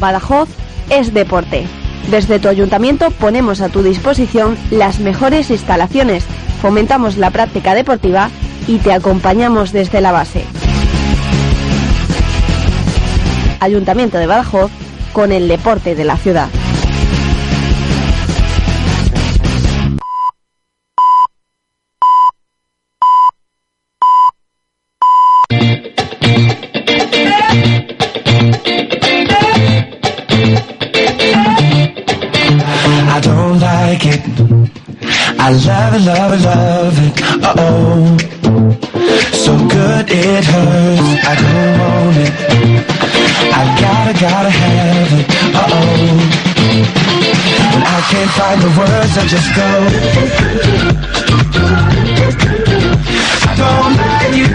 Badajoz es deporte. Desde tu ayuntamiento ponemos a tu disposición las mejores instalaciones, fomentamos la práctica deportiva y te acompañamos desde la base. Ayuntamiento de Badajoz con el deporte de la ciudad. I love it, love it, love it. Uh oh. So good it hurts. I don't want it. I gotta, gotta have it. Uh oh. When I can't find the words, I just go. I don't like it.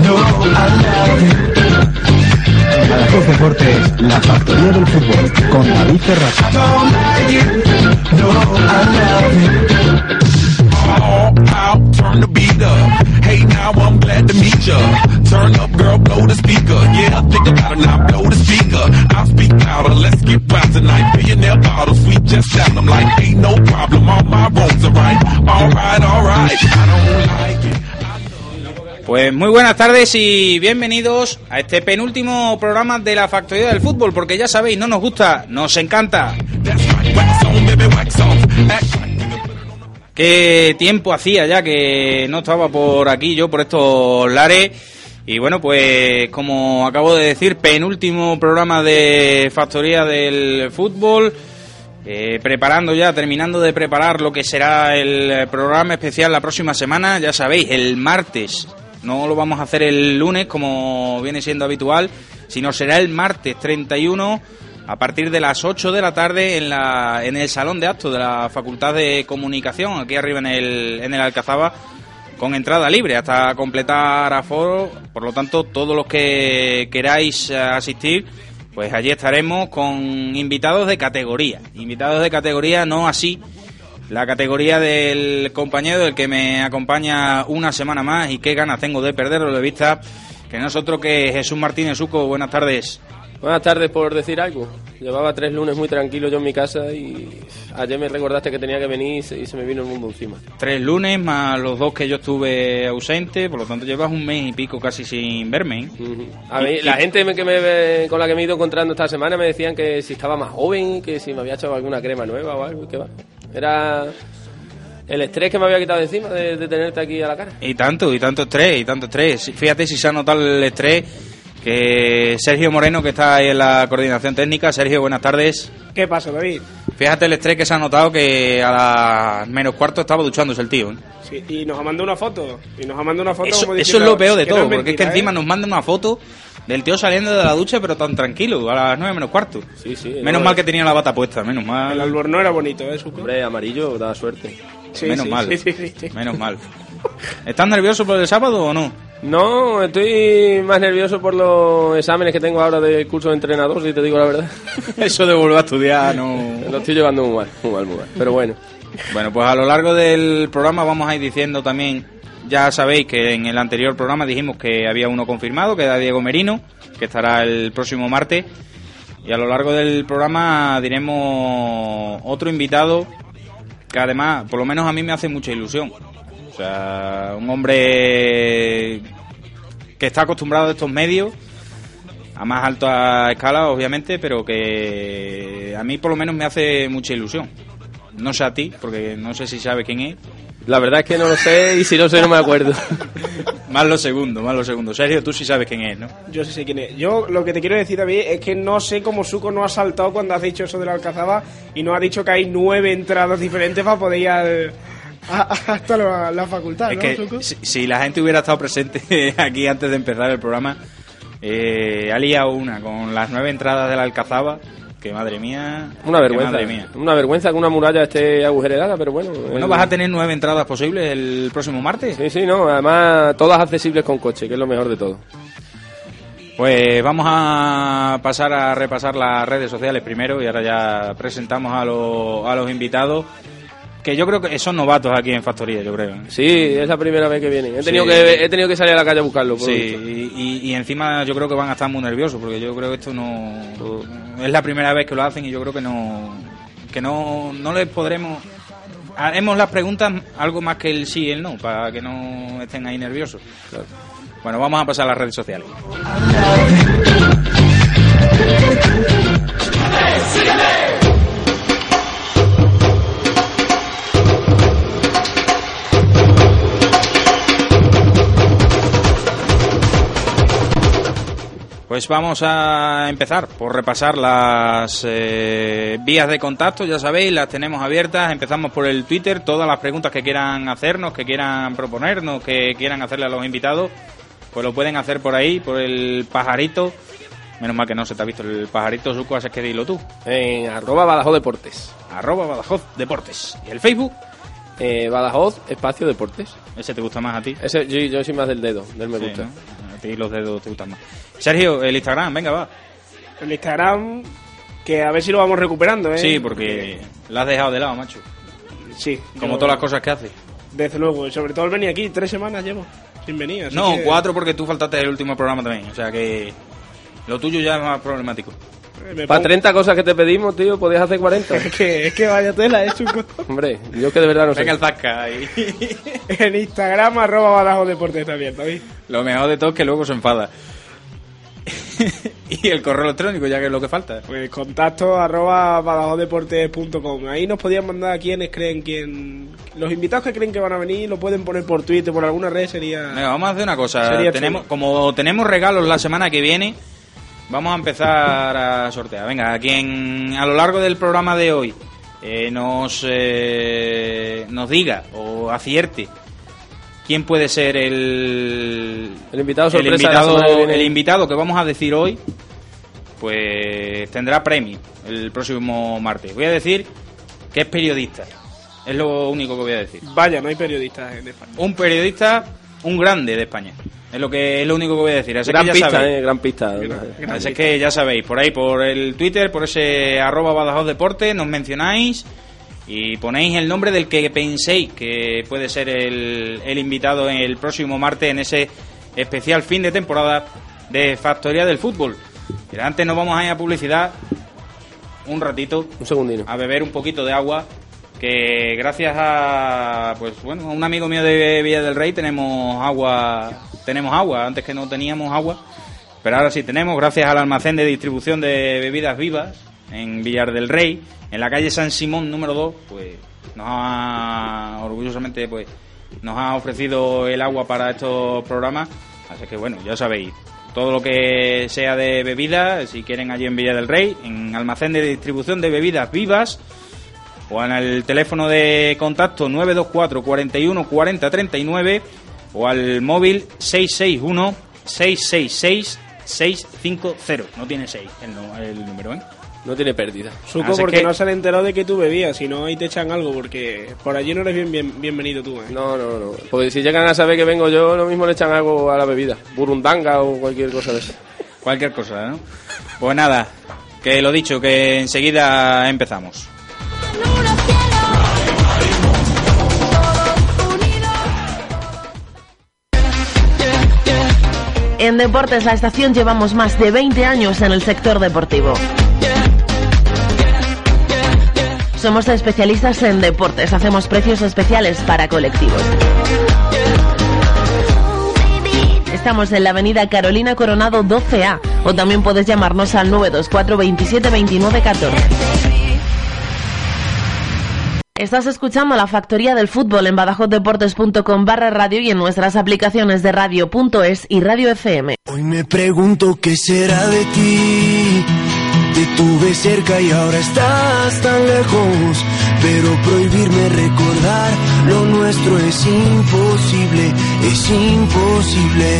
No, I love it. Badajoz Deportes, la factoría del fútbol, con David Ferraz. I don't like it. No, I love it. All out, turn the beat up. Hey, now I'm glad to meet ya. Turn up, girl, blow the speaker. Yeah, think about it now, blow the speaker. I'll speak louder, let's get wild tonight. Billionaire bottles, we just sound them like ain't no problem. All my wrongs are right. Alright, alright. I don't like it. Pues muy buenas tardes y bienvenidos a este penúltimo programa de la Factoría del Fútbol, porque ya sabéis, no nos gusta, nos encanta. Qué tiempo hacía ya que no estaba por aquí yo, por estos lares. Y bueno, pues como acabo de decir, penúltimo programa de Factoría del Fútbol. eh, preparando ya, terminando de preparar lo que será el programa especial la próxima semana. Ya sabéis, el martes. No lo vamos a hacer el lunes como viene siendo habitual, sino será el martes 31 a partir de las 8 de la tarde en, la, en el salón de actos de la Facultad de Comunicación, aquí arriba en el, en el Alcazaba, con entrada libre hasta completar aforo. Por lo tanto, todos los que queráis asistir, pues allí estaremos con invitados de categoría. Invitados de categoría, no así la categoría del compañero del que me acompaña una semana más y qué ganas tengo de perderlo de vista. Que nosotros que Jesús Martínez Suco, buenas tardes. Buenas tardes por decir algo. Llevaba tres lunes muy tranquilo yo en mi casa y ayer me recordaste que tenía que venir y se, y se me vino el mundo encima. Tres lunes más los dos que yo estuve ausente, por lo tanto llevas un mes y pico casi sin verme. ¿eh? Ujú. A mí, la gente que me con la que me he ido encontrando esta semana me decían que si estaba más joven, que si me había echado alguna crema nueva o algo. Que va. Era el estrés que me había quitado de encima de, de tenerte aquí a la cara. Y tanto, y tanto estrés, y tanto estrés. Fíjate si se ha notado el estrés que Sergio Moreno, que está ahí en la coordinación técnica. Sergio, buenas tardes. ¿Qué pasa, David? Fíjate el estrés que se ha notado que a las menos cuarto estaba duchándose el tío. ¿eh? Sí, y nos ha mandado una foto. Y nos ha mandado una foto Eso, como eso es lo peor de no todo, porque es que mentira, encima ¿eh? nos mandan una foto del tío saliendo de la ducha, pero tan tranquilo, a las nueve menos cuarto. Sí, sí. Menos no, mal que tenía la bata puesta, menos El mal. albornoz era bonito, ¿eh, Suco? Hombre, amarillo da suerte. Sí, menos sí, mal. Sí, sí, sí, sí. Menos mal. ¿Estás nervioso por el sábado o no? No, estoy más nervioso por los exámenes que tengo ahora del curso de entrenador, si te digo la verdad. Eso de volver a estudiar no. Lo estoy llevando muy mal, muy mal, muy mal. Pero bueno. Bueno, pues a lo largo del programa vamos a ir diciendo también, ya sabéis que en el anterior programa dijimos que había uno confirmado, que era Diego Merino, que estará el próximo martes. Y a lo largo del programa diremos otro invitado que además, por lo menos a mí me hace mucha ilusión. O sea, un hombre que está acostumbrado a estos medios, a más alta escala, obviamente, pero que a mí por lo menos me hace mucha ilusión. No sé a ti, porque no sé si sabes quién es. La verdad es que no lo sé y si no sé no me acuerdo. Más lo segundo, más lo segundo. Sergio, tú sí sabes quién es, ¿no? Yo sí sé quién es. Yo lo que te quiero decir, David, es que no sé cómo Suco no ha saltado cuando has dicho eso de la Alcazaba y no ha dicho que hay nueve entradas diferentes para poder ir al, Hasta la, la facultad, Es ¿no, que Suco? si, si la gente hubiera estado presente aquí antes de empezar el programa, eh, ha liado una con las nueve entradas de la Alcazaba, que madre mía. Una vergüenza. Madre mía. Una vergüenza que una muralla esté agujerada, pero bueno. Bueno, el- vas a tener nueve entradas posibles el próximo martes. Sí, sí, no. Además, todas accesibles con coche, que es lo mejor de todo. Pues vamos a pasar a repasar las redes sociales primero y ahora ya presentamos a, los a los invitados, que yo creo que son novatos aquí en Factoría, yo creo. ¿eh? Sí, es la primera vez que vienen. He tenido, Sí. que, he tenido que salir a la calle a buscarlo. por Sí, y encima yo creo que van a estar muy nerviosos porque yo creo que esto no es la primera vez que lo hacen y yo creo que no que no, no les podremos haremos las preguntas algo más que el sí y el no para que no estén ahí nerviosos. Bueno, vamos a pasar a las redes sociales. Pues vamos a empezar por repasar las eh, vías de contacto, ya sabéis, las tenemos abiertas. Empezamos por el Twitter, todas las preguntas que quieran hacernos, que quieran proponernos, que quieran hacerle a los invitados, pues lo pueden hacer por ahí, por el pajarito. Menos mal que no se te ha visto el pajarito, Suco, así que dilo tú. En arroba Badajoz Deportes. Arroba Badajoz Deportes. ¿Y el Facebook? Eh, Badajoz Espacio Deportes. Ese te gusta más a ti. Ese, yo, yo soy más del dedo, del me Sí, gusta. ¿no? Ti los dedos te gustan más. Sergio, el Instagram, venga, va. El Instagram, que a ver si lo vamos recuperando, ¿eh? Sí, porque la has dejado de lado, macho. Sí. Como todas las cosas que haces. Desde luego, y sobre todo el venir aquí, tres semanas llevo sin venir. así No, que- cuatro porque tú faltaste el último programa también. O sea que lo tuyo ya es más problemático. Eh, Para pongo- 30 cosas que te pedimos, tío, podías hacer 40. Es que, es que vaya tela, es Suco. Hombre, yo que de verdad no sé. Venga el zasca ahí. En Instagram, arroba Badajoz Deportes está abierto, ¿veis? Lo mejor de todo es que luego se enfada. y el correo electrónico, ya que es lo que falta. Pues contacto arroba badajosdeportes.com. Ahí nos podían mandar a quienes creen quién. Los invitados que creen que van a venir lo pueden poner por Twitter, por alguna red, sería. Venga, vamos a hacer una cosa. Sería Tenemos, como tenemos regalos la semana que viene, vamos a empezar a sortear. Venga, a quien a lo largo del programa de hoy eh, nos, eh, nos diga o acierte quién puede ser el, El invitado el sorpresa de la invitado, el invitado que vamos a decir hoy, pues tendrá premio el próximo martes. Voy a decir que es periodista. Es lo único que voy a decir Vaya, no hay periodistas en España. un periodista, un grande de España. Es lo que es lo único que voy a decir. Así Gran que ya pista, sabéis. eh, gran pista. Así que ya sabéis, por ahí, por el Twitter, por ese arroba Badajoz Deporte, nos mencionáis y ponéis el nombre del que penséis que puede ser el, el invitado en el próximo martes en ese especial fin de temporada de Factoría del Fútbol. Pero antes nos vamos a ir a publicidad un ratito Un segundino. a beber un poquito de agua que gracias a pues bueno a un amigo mío de Villa del Rey tenemos agua tenemos agua. Antes que no teníamos agua pero ahora sí tenemos gracias al almacén de distribución de bebidas vivas en Villar del Rey en la calle San Simón número 2 pues nos ha orgullosamente pues nos ha ofrecido el agua para estos programas. Así que bueno ya sabéis todo lo que sea de bebidas si quieren allí en Villa del Rey en almacén de distribución de bebidas vivas o en el teléfono de contacto 924 41 40 39 o al móvil 661 666 650. No tiene 6 el, el número, ¿eh? No tiene pérdida. Suco, Así porque que- no se han enterado de que tú bebías, si no ahí te echan algo, porque por allí no eres bien, bien- bienvenido tú, ¿eh? No, no, no. Porque si llegan a saber que vengo yo, lo mismo le echan algo a la bebida. Burundanga o cualquier cosa de eso. Cualquier cosa, ¿no? Pues nada, que lo dicho, que enseguida empezamos. En Deportes La Estación llevamos más de 20 años en el sector deportivo. Somos especialistas en deportes, hacemos precios especiales para colectivos. Estamos en la avenida Carolina Coronado 12A o también puedes llamarnos al 924 27 29 14. Estás escuchando la Factoría del Fútbol en badajosdeportes.com barra radio y en nuestras aplicaciones de radio.es y radio FM. Hoy me pregunto qué será de ti. Te tuve cerca y ahora estás tan lejos, pero prohibirme recordar lo nuestro es imposible, es imposible.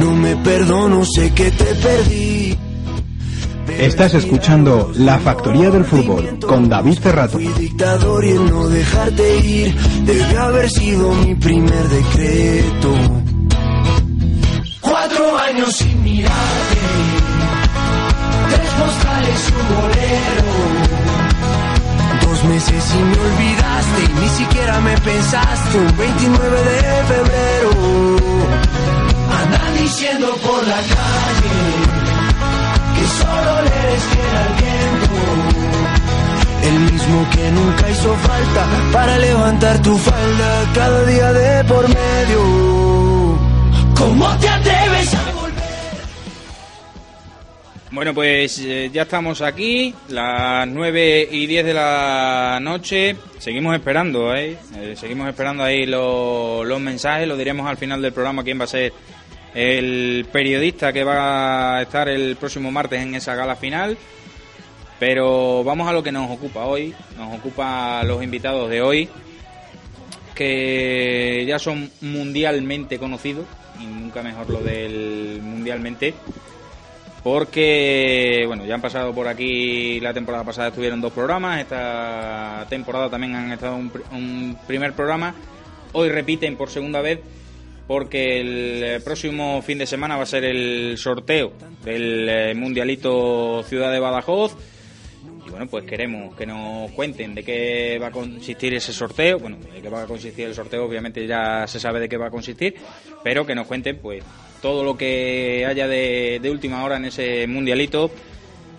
No me perdono, sé que te perdí. Estás escuchando La Factoría del Fútbol con David Cerrato. Fui dictador y el no dejarte ir debe haber sido mi primer decreto. Cuatro años sin mirarte, tres postales y un bolero. Dos meses y me olvidaste y ni siquiera me pensaste un 29 de febrero. Andan diciendo por la calle solo le eres fiel al viento. El mismo que nunca hizo falta para levantar tu falda cada día de por medio. ¿Cómo te atreves a volver? Bueno, pues eh, ya estamos aquí, las 9 y 10 de la noche. Seguimos esperando, ¿eh? Eh, seguimos esperando ahí los, los mensajes. Lo diremos al final del programa quién va a ser el periodista que va a estar el próximo martes en esa gala final. Pero vamos a lo que nos ocupa hoy. Nos ocupa los invitados de hoy, que ya son mundialmente conocidos, y nunca mejor lo del mundialmente, porque bueno, ya han pasado por aquí la temporada pasada estuvieron dos programas, esta temporada también han estado un, un primer programa, hoy repiten por segunda vez porque el eh, próximo fin de semana va a ser el sorteo del eh, Mundialito Ciudad de Badajoz. Y bueno, pues queremos que nos cuenten de qué va a consistir ese sorteo. Bueno, de qué va a consistir el sorteo, obviamente ya se sabe de qué va a consistir, pero que nos cuenten pues todo lo que haya de, última hora en ese mundialito.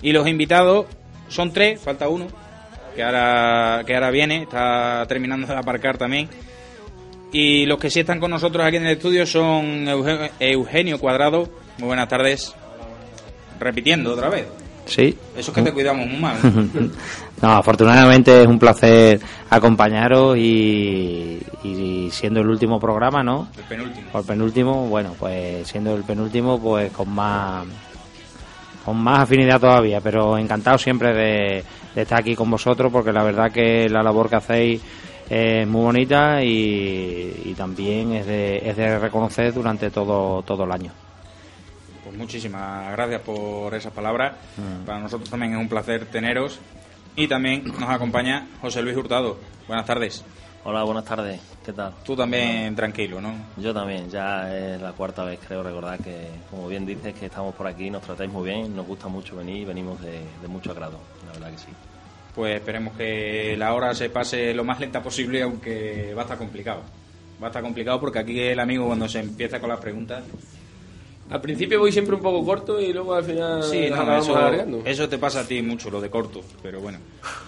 Y los invitados son tres, falta uno, que ahora, que ahora viene, está terminando de aparcar también. Y los que sí están con nosotros aquí en el estudio son Euge- Eugenio Cuadrado. Muy buenas tardes. Repitiendo otra vez. Sí. Eso es que te cuidamos muy mal. No, afortunadamente es un placer acompañaros y, y siendo el último programa, ¿no? El penúltimo. O el penúltimo, bueno, pues siendo el penúltimo, pues con más con más afinidad todavía, pero encantado siempre de, de estar aquí con vosotros porque la verdad que la labor que hacéis es muy bonita y, y también es de, es de reconocer durante todo, todo el año. Pues muchísimas gracias por esas palabras. Mm. Para nosotros también es un placer teneros. Y también nos acompaña José Luis Hurtado. Buenas tardes. Hola, buenas tardes. ¿Qué tal? Tú también tranquilo, ¿no? Yo también, ya es la cuarta vez, creo recordar que, como bien dices, que estamos por aquí, nos tratáis muy bien, nos gusta mucho venir, venimos de, de mucho agrado, la verdad que sí. Pues esperemos que la hora se pase lo más lenta posible, aunque va a estar complicado. Va a estar complicado porque aquí el amigo cuando se empieza con las preguntas... Al principio voy siempre un poco corto y luego al final Sí, no, eso, alargando. eso te pasa a ti mucho, lo de corto, pero bueno.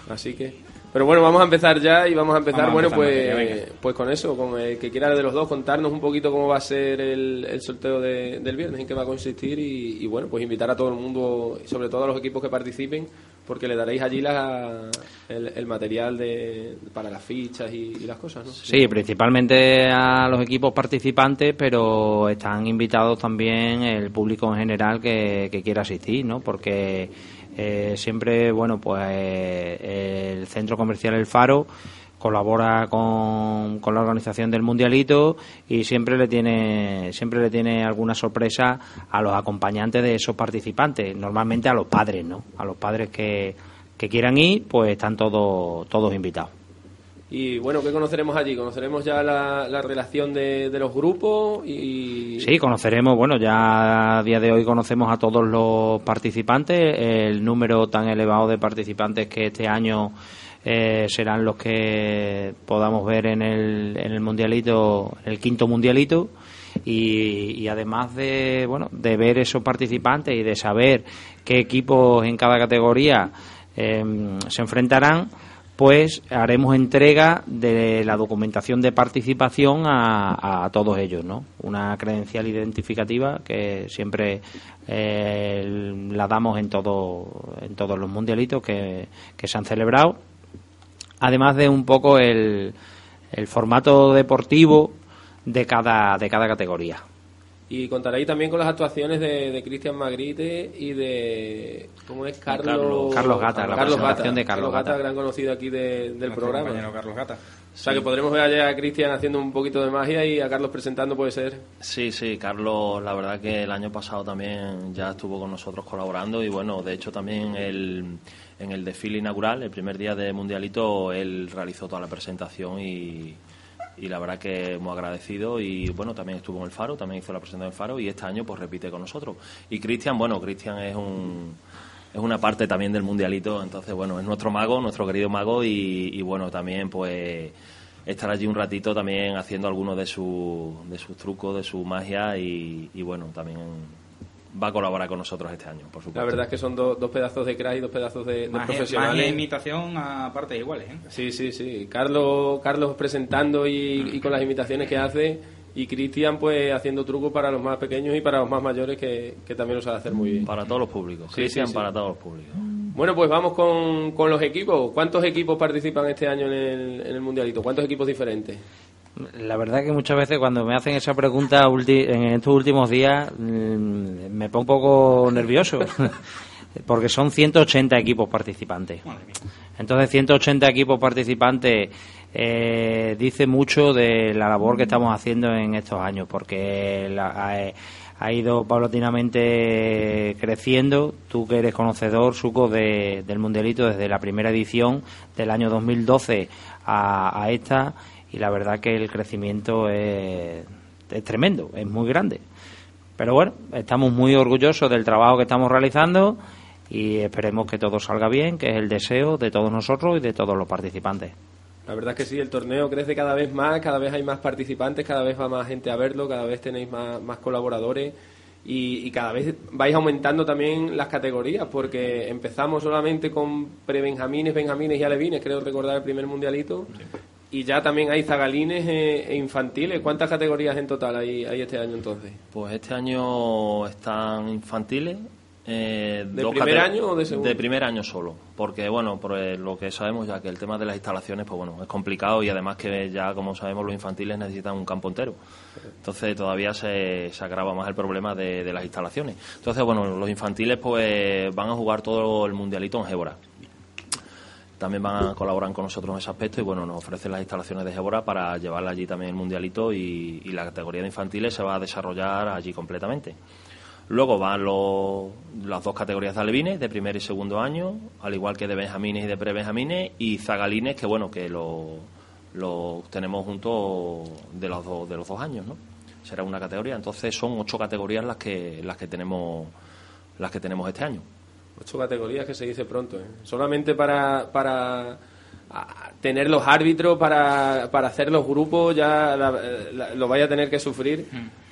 Así que. Pero bueno, vamos a empezar ya y vamos a empezar, Vamos bueno, pues, pues con eso, con el que quiera de los dos contarnos un poquito cómo va a ser el, el sorteo de- del viernes, en qué va a consistir y, y, bueno, pues invitar a todo el mundo, sobre todo a los equipos que participen, porque le daréis allí la, el, el material de, para las fichas y, y las cosas, ¿no? Sí, principalmente a los equipos participantes, pero están invitados también el público en general que, que quiera asistir, ¿no? Porque eh, siempre, bueno, pues eh, el Centro Comercial El Faro colabora con, con la organización del mundialito y siempre le tiene siempre le tiene alguna sorpresa a los acompañantes de esos participantes normalmente a los padres no a los padres que, que quieran ir pues están todos todos invitados Y bueno, ¿qué conoceremos allí? Conoceremos ya la, la relación de, de los grupos y... Sí, conoceremos, bueno, ya a día de hoy conocemos a todos los participantes, el número tan elevado de participantes que este año eh, serán los que podamos ver en el, en el mundialito, el quinto mundialito. Y, y además de bueno de ver esos participantes y de saber qué equipos en cada categoría eh, se enfrentarán pues haremos entrega de la documentación de participación a, todos ellos, ¿no? Una credencial identificativa que siempre eh, la damos en todo en todos los mundialitos que, que se han celebrado, además de un poco el, el formato deportivo de cada de cada categoría. Y contaréis también con las actuaciones de, de Cristian Magrite y de. ¿Cómo es? Carlos, Carlos- Carlos Gata, la presentación de Carlos Gata. gran conocido aquí de- del Nuestro programa. compañero Carlos Gata. O sea que podremos ver allá a Cristian haciendo un poquito de magia y a Carlos presentando, puede ser. Sí, sí, Carlos, la verdad que el año pasado también ya estuvo con nosotros colaborando y bueno, de hecho también el, en el desfile inaugural, el primer día de Mundialito, él realizó toda la presentación y, y la verdad que muy agradecido y bueno, también estuvo en el Faro, también hizo la presentación del Faro y este año pues repite con nosotros. Y Cristian, bueno, Cristian es un... Es una parte también del mundialito, entonces bueno, es nuestro mago, nuestro querido mago y, bueno, también pues estar allí un ratito también haciendo algunos de, su, de sus trucos, de su magia y, y bueno, también va a colaborar con nosotros este año, por supuesto. La verdad es que son dos dos pedazos de crack y dos pedazos de, de Magia, profesionales. e imitación a partes iguales, ¿eh? Sí, sí, sí. Carlos, Carlos presentando y, y con las imitaciones que hace y Cristian pues haciendo trucos para los más pequeños y para los más mayores que, que también lo sabe hacer muy bien. Para todos los públicos, Sí, Cristian sí, sí. para todos los públicos. Bueno, pues vamos con, con los equipos. ¿Cuántos equipos participan este año en el, en el Mundialito? ¿Cuántos equipos diferentes? La verdad que muchas veces cuando me hacen esa pregunta en estos últimos días mm, me pongo un poco nervioso porque son 180 equipos participantes. Entonces 180 equipos participantes eh, dice mucho de la labor que estamos haciendo en estos años porque la- ha, ha ido paulatinamente creciendo. Tú que eres conocedor, Suco, de- del Mundialito desde la primera edición del año 2012 a, a esta y la verdad que el crecimiento es, es tremendo, es muy grande. Pero bueno, estamos muy orgullosos del trabajo que estamos realizando y esperemos que todo salga bien, que es el deseo de todos nosotros y de todos los participantes. La verdad es que sí, el torneo crece cada vez más, cada vez hay más participantes, cada vez va más gente a verlo, cada vez tenéis más, más colaboradores y, y cada vez vais aumentando también las categorías, porque empezamos solamente con prebenjamines, benjamines y alevines, creo recordar el primer mundialito, y ya también hay zagalines e, e infantiles. ¿Cuántas categorías en total hay, hay este año entonces? Pues este año están infantiles. eh, ¿De primer año o de segundo? De primer año solo, porque bueno, por eh, lo que sabemos ya que el tema de las instalaciones, pues bueno, es complicado y además que ya como sabemos los infantiles necesitan un campo entero. Entonces todavía se, se agrava más el problema de, de las instalaciones. Entonces bueno, los infantiles pues van a jugar todo el mundialito en Gébora. También van a colaborar con nosotros en ese aspecto y bueno, nos ofrecen las instalaciones de Gébora para llevarla allí también el mundialito y, la categoría de infantiles se va a desarrollar allí completamente. Luego van los- las dos categorías de alevines, de primer y segundo año, al igual que de benjamines y de prebenjamines, y zagalines, que bueno, que lo, lo tenemos juntos de los, dos, de los dos años, ¿no? Será una categoría. Entonces son ocho categorías las que, las que tenemos las que tenemos este año. Ocho categorías que se dice pronto. ¿eh? Solamente para, para tener los árbitros, para, para hacer los grupos, ya la- la- lo vaya a tener que sufrir.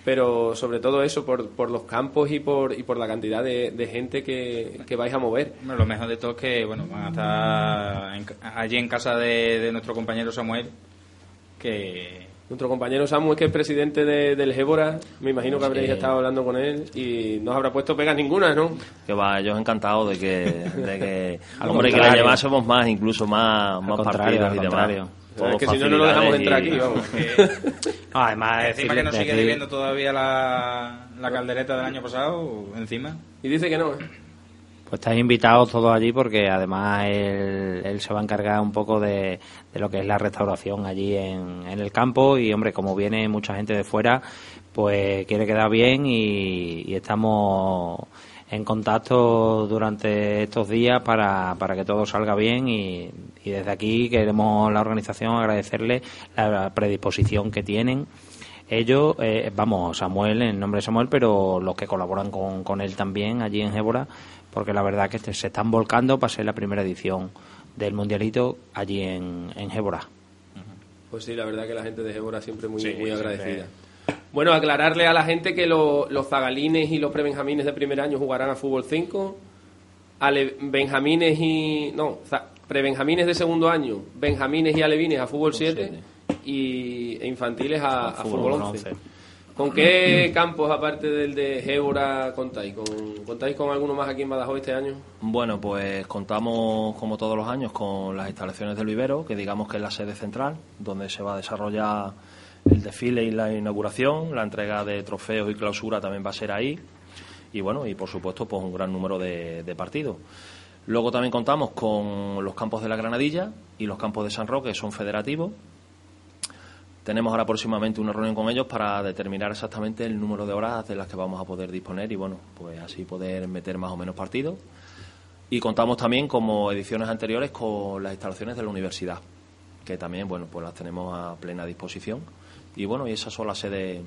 Pero sobre todo eso, por, por los campos y por, y por la cantidad de, de gente que, que vais a mover. Bueno, lo mejor de todo es que bueno, van a estar en allí en casa de, de nuestro compañero Samuel, que Nuestro compañero Samu, que es presidente de- del Gébora, me imagino que habréis estado hablando con él y no os habrá puesto pegas ninguna, ¿no? Que va, ellos encantados de que, de que Al hombre, que le contrario. llevásemos más, incluso más, más partidos y demás. Es que si no, no lo dejamos entrar aquí, vamos. No, además, encima que nos sigue debiendo todavía la, la caldereta del año pasado, encima. Y dice que no, ¿eh? Pues estáis invitados todos allí porque además él, él se va a encargar un poco de, de lo que es la restauración allí en, en el campo. Y hombre, como viene mucha gente de fuera, pues quiere quedar bien y, y estamos en contacto durante estos días para, para que todo salga bien. Y, y desde aquí queremos la organización agradecerle la predisposición que tienen ellos, eh, vamos, Samuel, en nombre de Samuel, pero los que colaboran con, con él también allí en Gébora, porque la verdad que este- se están volcando para ser la primera edición del Mundialito allí en, en Gébora. Pues sí, la verdad que la gente de Gébora siempre muy, Sí, muy siempre. agradecida. Bueno, aclararle a la gente que lo- los zagalines y los prebenjamines de primer año jugarán a fútbol 5, ale, benjamines y... no, prebenjamines de segundo año, benjamines y alevines a fútbol 7 y e infantiles a, a fútbol 11. ¿Con qué campos, aparte del de Gébora, contáis? ¿Con, ¿Contáis con alguno más aquí en Badajoz este año? Bueno, pues contamos como todos los años con las instalaciones del vivero, que digamos que es la sede central, donde se va a desarrollar el desfile y la inauguración, la entrega de trofeos y clausura también va a ser ahí y bueno, y por supuesto pues un gran número de, de partidos. Luego también contamos con los campos de la Granadilla y los campos de San Roque, que son federativos. Tenemos ahora próximamente una reunión con ellos para determinar exactamente el número de horas de las que vamos a poder disponer y bueno, pues así poder meter más o menos partidos. Y contamos también, como ediciones anteriores, con las instalaciones de la universidad, que también, bueno, pues las tenemos a plena disposición. Y bueno, y esas son las sedes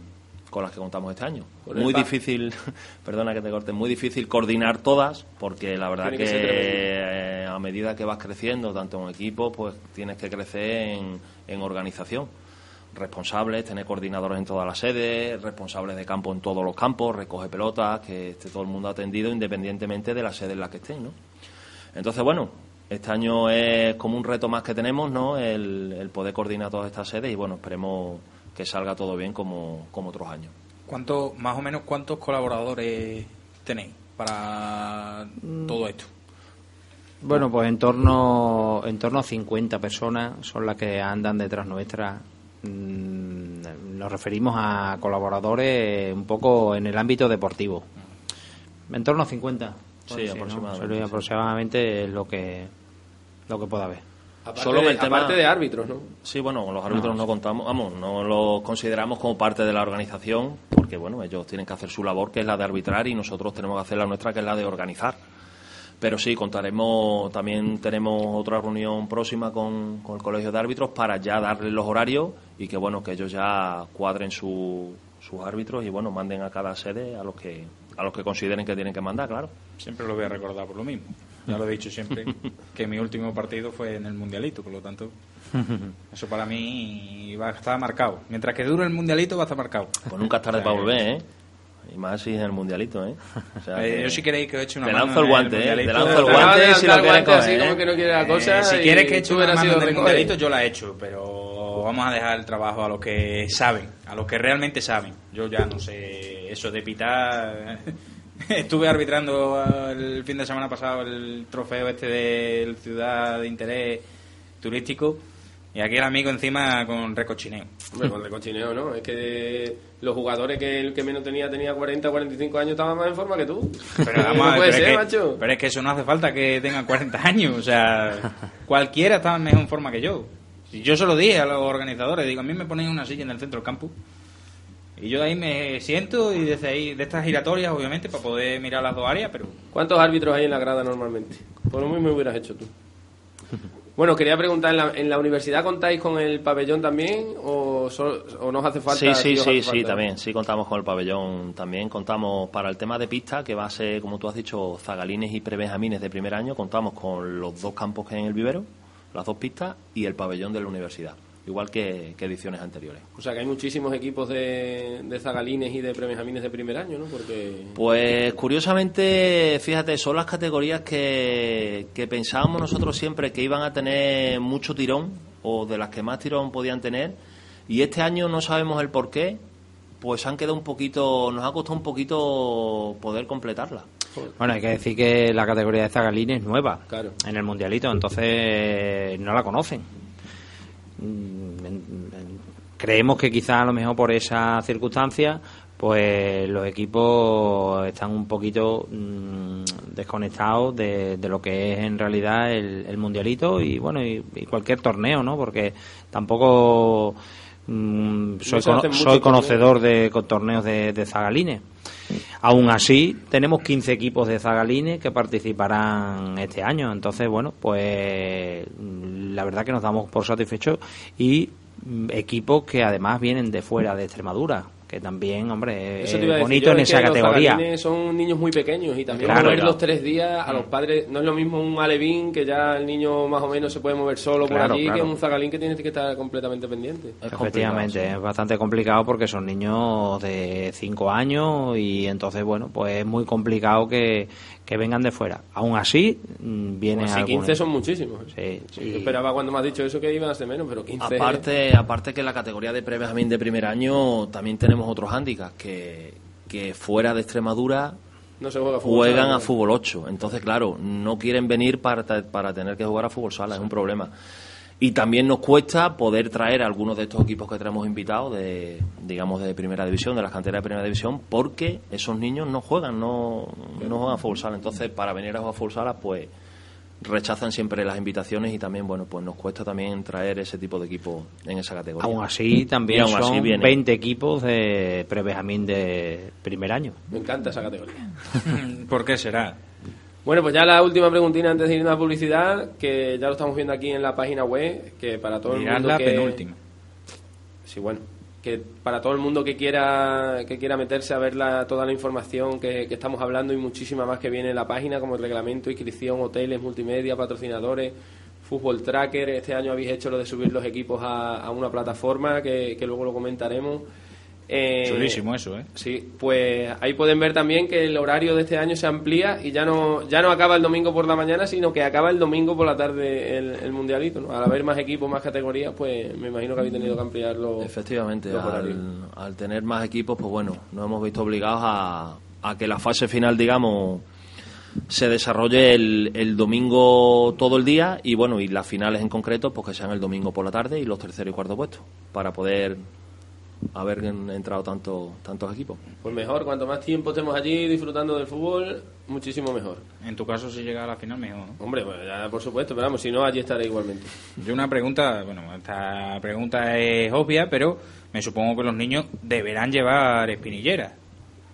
con las que contamos este año. Muy difícil, perdona que te corte, muy difícil coordinar todas, porque la verdad Tiene que, eh, a medida que vas creciendo, tanto en equipo, pues tienes que crecer en, en organización. Responsables, tener coordinadores en todas las sedes, responsables de campo en todos los campos, recoge pelotas, que esté todo el mundo atendido independientemente de la sede en la que estén, ¿no? Entonces, bueno, este año es como un reto más que tenemos, ¿no? El, el poder coordinar todas estas sedes y, bueno, esperemos que salga todo bien como, como otros años. ¿Cuánto, más o menos cuántos colaboradores tenéis para todo esto? Bueno, pues en torno, en torno a 50 personas son las que andan detrás nuestra. Mm, Nos referimos a colaboradores un poco en el ámbito deportivo. En torno a 50. Sí, ¿no? aproximadamente, es lo que, lo que pueda haber. Aparte, Solo de, el tema- aparte de árbitros, ¿no? Sí, bueno, con los árbitros no, contamos, vamos, no los consideramos como parte de la organización, porque bueno, ellos tienen que hacer su labor, que es la de arbitrar, y nosotros tenemos que hacer la nuestra, que es la de organizar. Pero sí, contaremos, también tenemos otra reunión próxima con, con el Colegio de Árbitros para ya darles los horarios y que bueno, que ellos ya cuadren su- sus árbitros y bueno, manden a cada sede a los que a los que consideren que tienen que mandar, claro. Siempre lo voy a recordar por lo mismo. Ya lo he dicho siempre, que mi último partido fue en el Mundialito, por lo tanto, eso para mí va a estar marcado. Mientras que dure el Mundialito va a estar marcado. Pues nunca es tarde para volver, ¿eh? Y más si en el mundialito, ¿eh? O sea Eh, que- yo si queréis que os eche una Te lanzo el guante, ¿eh? Te lanzo el de guante si lo quieres así como ¿eh? que no quiere la cosa. Eh, si y quieres que eche tú una mano sido en el mundialito, yo la he hecho, pero vamos a dejar el trabajo a los que saben, a los que realmente saben. Yo ya no sé eso de pitar. Estuve arbitrando el fin de semana pasado el trofeo este del Ciudad de Interés Turístico y aquí el amigo encima con recochineo. Hombre, con recochineo, ¿no? Es que los jugadores que el que menos tenía tenía 40, 45 años estaban más en forma que tú. Pero, vamos no puede pero ser, es que, macho. pero es que eso no hace falta que tengan 40 años. O sea, cualquiera está en mejor forma que yo. Y yo se lo dije a los organizadores. Digo, a mí me ponen una silla en el centro del campo. Y yo de ahí me siento y desde ahí, de estas giratorias, obviamente, para poder mirar las dos áreas, pero ¿Cuántos árbitros hay en la grada normalmente? Por lo mismo hubieras hecho tú. Bueno, quería preguntar, ¿en la, en la universidad contáis con el pabellón también o, so- o nos hace falta? Sí, sí, sí, sí, falta? también. Sí, contamos con el pabellón. También contamos para el tema de pista, que va a ser, como tú has dicho, zagalines y prebenjamines de primer año. Contamos con los dos campos que hay en el vivero, las dos pistas y el pabellón de la universidad. Igual que, que ediciones anteriores. O sea, que hay muchísimos equipos de, de zagalines y de prebenjamines de primer año, ¿no? Porque... Pues curiosamente, fíjate, son las categorías que, que pensábamos nosotros siempre que iban a tener mucho tirón o de las que más tirón podían tener y este año no sabemos el por qué, pues han quedado un poquito, nos ha costado un poquito poder completarla. Bueno, hay que decir que la categoría de Zagalín es nueva Claro. en el Mundialito, entonces no la conocen. Mm, Creemos que quizá a lo mejor por esa circunstancia, pues los equipos están un poquito mm, desconectados de, de lo que es en realidad el, el Mundialito y bueno, y, y cualquier torneo, ¿no? Porque tampoco mm, soy, cono- soy conocedor de torneos de, de zagalines. Aún así, tenemos 15 equipos de zagalines que participarán este año. Entonces, bueno, pues mm, la verdad que nos damos por satisfechos y mm, equipos que además vienen de fuera de Extremadura, que también, hombre, es bonito yo, en es esa los categoría. son niños muy pequeños y también Claro, moverlos claro. tres días a los padres no es lo mismo un alevín que ya el niño más o menos se puede mover solo Claro, por allí claro. que un zagalín que tiene que estar completamente pendiente. Efectivamente, es bastante complicado porque son niños de 5 años y entonces, bueno, pues es muy complicado que, que vengan de fuera. Aún así, mm, vienen Así algunos. 15 son muchísimos. Sí, sí. Yo esperaba cuando me has dicho eso que iban a ser menos, pero 15 Aparte, aparte que en la categoría de prebenjamín de primer año también tenemos otros hándicaps que, que fuera de Extremadura no se juega fútbol juegan sala, a fútbol 8. Entonces, claro, no quieren venir para, ta- para tener que jugar a fútbol sala, es un problema. Y también nos cuesta poder traer a algunos de estos equipos que tenemos invitados, de, digamos, de primera división, de las canteras de primera división, porque esos niños no juegan, no, no juegan a fútbol sala. Entonces, para venir a jugar a fútbol sala, pues rechazan siempre las invitaciones y también, bueno, pues nos cuesta también traer ese tipo de equipo en esa categoría. Aún así, también aún así son viene. 20 equipos de pre-Benjamín de primer año. Me encanta esa categoría. ¿Por qué será? Bueno, pues ya la última preguntina antes de ir a publicidad, que ya lo estamos viendo aquí en la página web, que para todo el mundo la que... penúltima. Sí, bueno, que para todo el mundo que quiera que quiera meterse a ver la- toda la información que, que estamos hablando y muchísima más que viene en la página, como el reglamento, inscripción, hoteles, multimedia, patrocinadores, fútbol tracker. Este año habéis hecho lo de subir los equipos a, a una plataforma que, que luego lo comentaremos. Eh, Chulísimo eso, ¿eh? Sí, pues ahí pueden ver también que el horario de este año se amplía y ya no ya no acaba el domingo por la mañana, sino que acaba el domingo por la tarde el, el mundialito. ¿no? Al haber más equipos, más categorías, pues me imagino que habéis tenido que ampliarlo. Efectivamente, los al, al tener más equipos, pues bueno, nos hemos visto obligados a, a que la fase final, digamos, se desarrolle el, el domingo todo el día y bueno, y las finales en concreto, pues que sean el domingo por la tarde y los tercero y cuarto puestos, para poder haber en- entrado tanto, tantos equipos. Pues mejor, cuanto más tiempo estemos allí disfrutando del fútbol, muchísimo mejor. En tu caso, si llega a la final, mejor, ¿no? Hombre, pues ya por supuesto, pero vamos, si no, allí estaré igualmente. Yo una pregunta, bueno, esta pregunta es obvia, pero me supongo que los niños deberán llevar espinilleras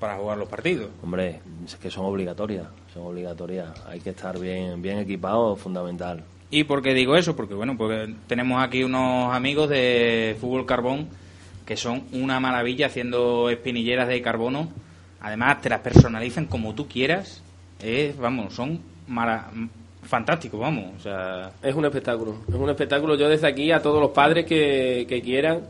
para jugar los partidos. Hombre, es que son obligatorias, son obligatorias, hay que estar bien, bien equipados, fundamental. ¿Y por qué digo eso? Porque, bueno, porque tenemos aquí unos amigos de Fútbol Carbón que son una maravilla haciendo espinilleras de carbono. Además, te las personalizan como tú quieras. Es, vamos, son fantásticos, vamos. O sea, Es un espectáculo, es un espectáculo. Yo desde aquí a todos los padres que, quieran,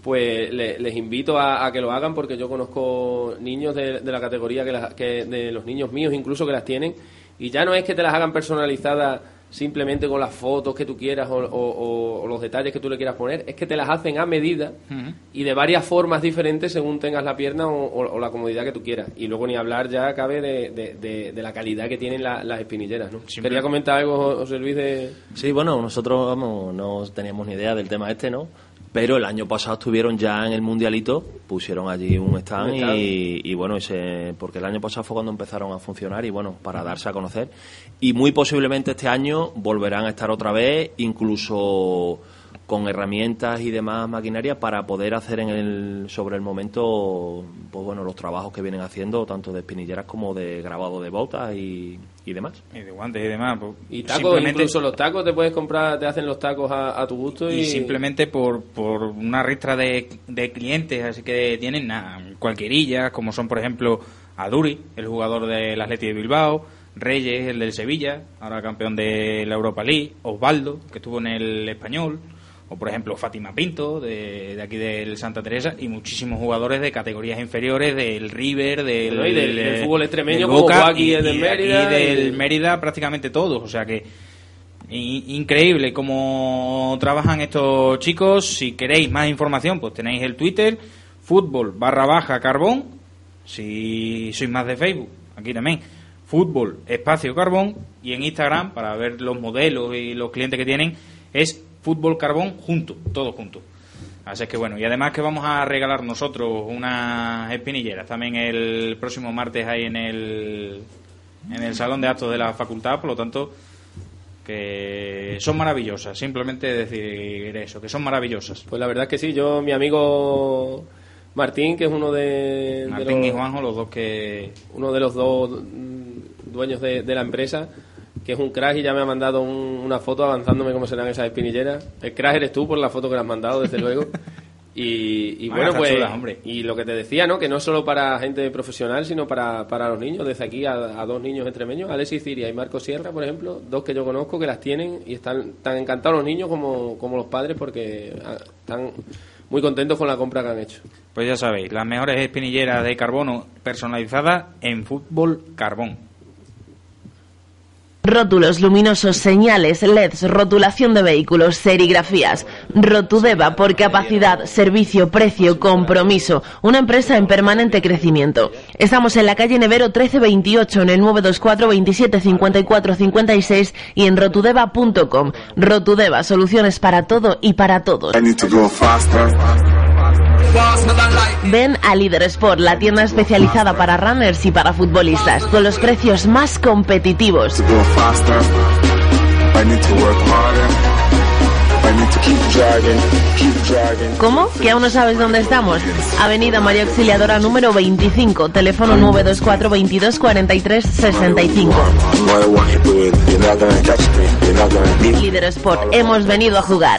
pues le- les invito a, a que lo hagan porque yo conozco niños de, de la categoría que, las- que de los niños míos incluso que las tienen y ya no es que te las hagan personalizadas simplemente con las fotos que tú quieras o, o- o- o los detalles que tú le quieras poner, es que te las hacen a medida y de varias formas diferentes según tengas la pierna o, o- o la comodidad que tú quieras. Y luego ni hablar ya cabe de, de- de- de la calidad que tienen la- las espinilleras. ¿no? Quería comentar algo, José Luis, de... Sí, bueno, nosotros vamos, no teníamos ni idea del tema este, ¿no? Pero el año pasado estuvieron ya en el Mundialito, pusieron allí un stand, y bueno, ese, porque el año pasado fue cuando empezaron a funcionar y bueno, para darse a conocer. Y muy posiblemente este año volverán a estar otra vez, incluso con herramientas y demás maquinaria para poder hacer en el, sobre el momento, pues bueno, los trabajos que vienen haciendo, tanto de espinilleras como de grabado de botas y, y demás. y de guantes y demás. pues, Y tacos, simplemente- incluso los tacos te puedes comprar, te hacen los tacos a, a tu gusto y, y simplemente por, por una ristra de, de clientes, así que tienen nada, cualquierillas, como son por ejemplo Aduri, el jugador del Atleti de Bilbao, Reyes, el del Sevilla, ahora campeón de la Europa League, Osvaldo, que estuvo en el Español, o por ejemplo Fátima Pinto, de, de aquí del Santa Teresa, y muchísimos jugadores de categorías inferiores, del River, del, del- del eh, fútbol extremeño, del como Joaquín, y, el del y Mérida, del y- Mérida prácticamente todos, o sea que increíble cómo trabajan estos chicos. Si queréis más información, pues tenéis el Twitter, fútbol barra baja carbón. Si sois más de Facebook, aquí también, fútbol espacio carbón. Y en Instagram, para ver los modelos y los clientes que tienen, es fútbol carbón junto, todo junto. Así es que bueno, y además que vamos a regalar nosotros unas espinilleras también el próximo martes ahí en el, en el salón de actos de la facultad, por lo tanto que son maravillosas, simplemente decir eso, que son maravillosas. Pues la verdad es que sí, yo, mi amigo Martín, que es uno de, de Martín los, y Juanjo, los dos que... uno de los dos dueños de, de la empresa, que es un crack y ya me ha mandado un- una foto avanzándome cómo serán esas espinilleras. El crack eres tú por la foto que le has mandado, desde luego. Y, y bueno, pues, hombre. y lo que te decía, ¿no? Que no solo para gente profesional, sino para, para los niños. Desde aquí a, a dos niños extremeños, Alexis Ciria y Marco Sierra, por ejemplo, dos que yo conozco que las tienen y están tan encantados los niños como, como los padres porque ah, están muy contentos con la compra que han hecho. Pues ya sabéis, las mejores espinilleras de carbono personalizadas en fútbol carbón. Rótulos luminosos, señales, LEDs, rotulación de vehículos, serigrafías. Rotudeva por capacidad, servicio, precio, compromiso. Una empresa en permanente crecimiento. Estamos en la calle Nevero 1328 en el 924 27 54 56 y en rotudeva.com. Rotudeva, soluciones para todo y para todos. Ven a Líder Sport, la tienda especializada para runners y para futbolistas, con los precios más competitivos. ¿Cómo? ¿Que aún no sabes dónde estamos? Avenida María Auxiliadora número 25, teléfono 924 22 43 65. No matter what you do it, you're not gonna catch me. You're not gonna beat me. Líder Sport, hemos venido a jugar.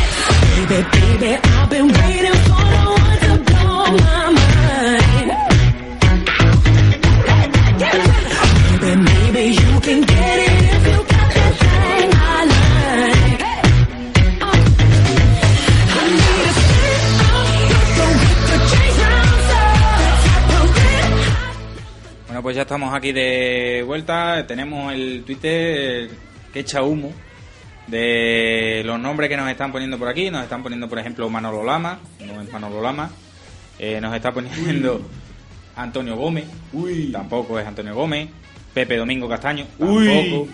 pues ya estamos aquí de vuelta. Tenemos el Twitter que echa humo de los nombres que nos están poniendo por aquí. Nos están poniendo, por ejemplo, Manolo Lama. No es Manolo Lama. Eh, nos está poniendo Antonio Gómez. Tampoco es Antonio Gómez. Pepe Domingo Castaño. Tampoco.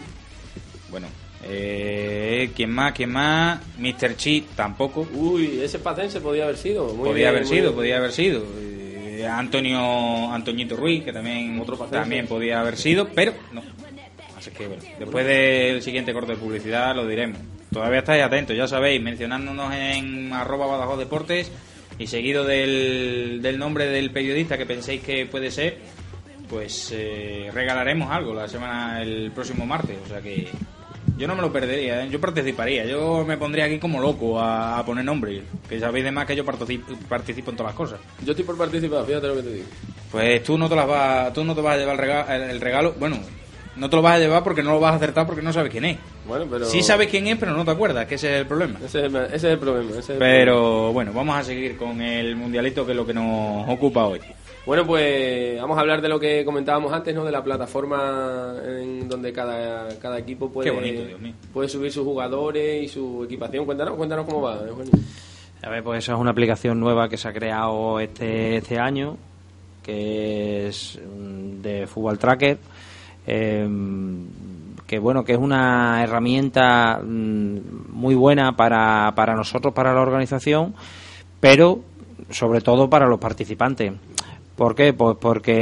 Bueno, eh, ¿quién más? ¿Quién más? Mr. Chi. Tampoco. Uy, ese patense podía haber sido. Muy podía bien, haber muy sido, bien. podía haber sido. Eh, Antonio Antoñito Ruiz, que también Otro también podía haber sido, pero no. Así que bueno, después del siguiente corte de publicidad lo diremos. Todavía estáis atentos, ya sabéis, mencionándonos en arroba Badajoz Deportes y seguido del, del nombre del periodista que penséis que puede ser, pues eh, regalaremos algo la semana, el próximo martes. O sea que yo no me lo perdería, ¿eh? yo participaría, yo me pondría aquí como loco a, a poner nombre, que sabéis de más que yo participo, participo en todas las cosas. Yo estoy por participar, fíjate lo que te digo. Pues tú no te las vas, tú no te vas a llevar el regalo, el regalo, bueno, no te lo vas a llevar porque no lo vas a acertar porque no sabes quién es. Bueno, pero... Sí sabes quién es, pero no te acuerdas, que ese es el problema. Ese es el, ese es el problema. ese es el Pero bueno, vamos a seguir con el mundialito que es lo que nos ocupa hoy. Bueno, pues vamos a hablar de lo que comentábamos antes, ¿no? De la plataforma en donde cada, cada equipo puede, Qué bonito, Dios mío. puede subir sus jugadores y su equipación. Cuéntanos, cuéntanos cómo va, Eugenio. A ver, pues esa es una aplicación nueva que se ha creado este, este año, que es mm, de Fútbol Tracker, eh, que bueno, que es una herramienta mm, muy buena para, para nosotros, para la organización, pero sobre todo para los participantes. ¿Por qué? Pues porque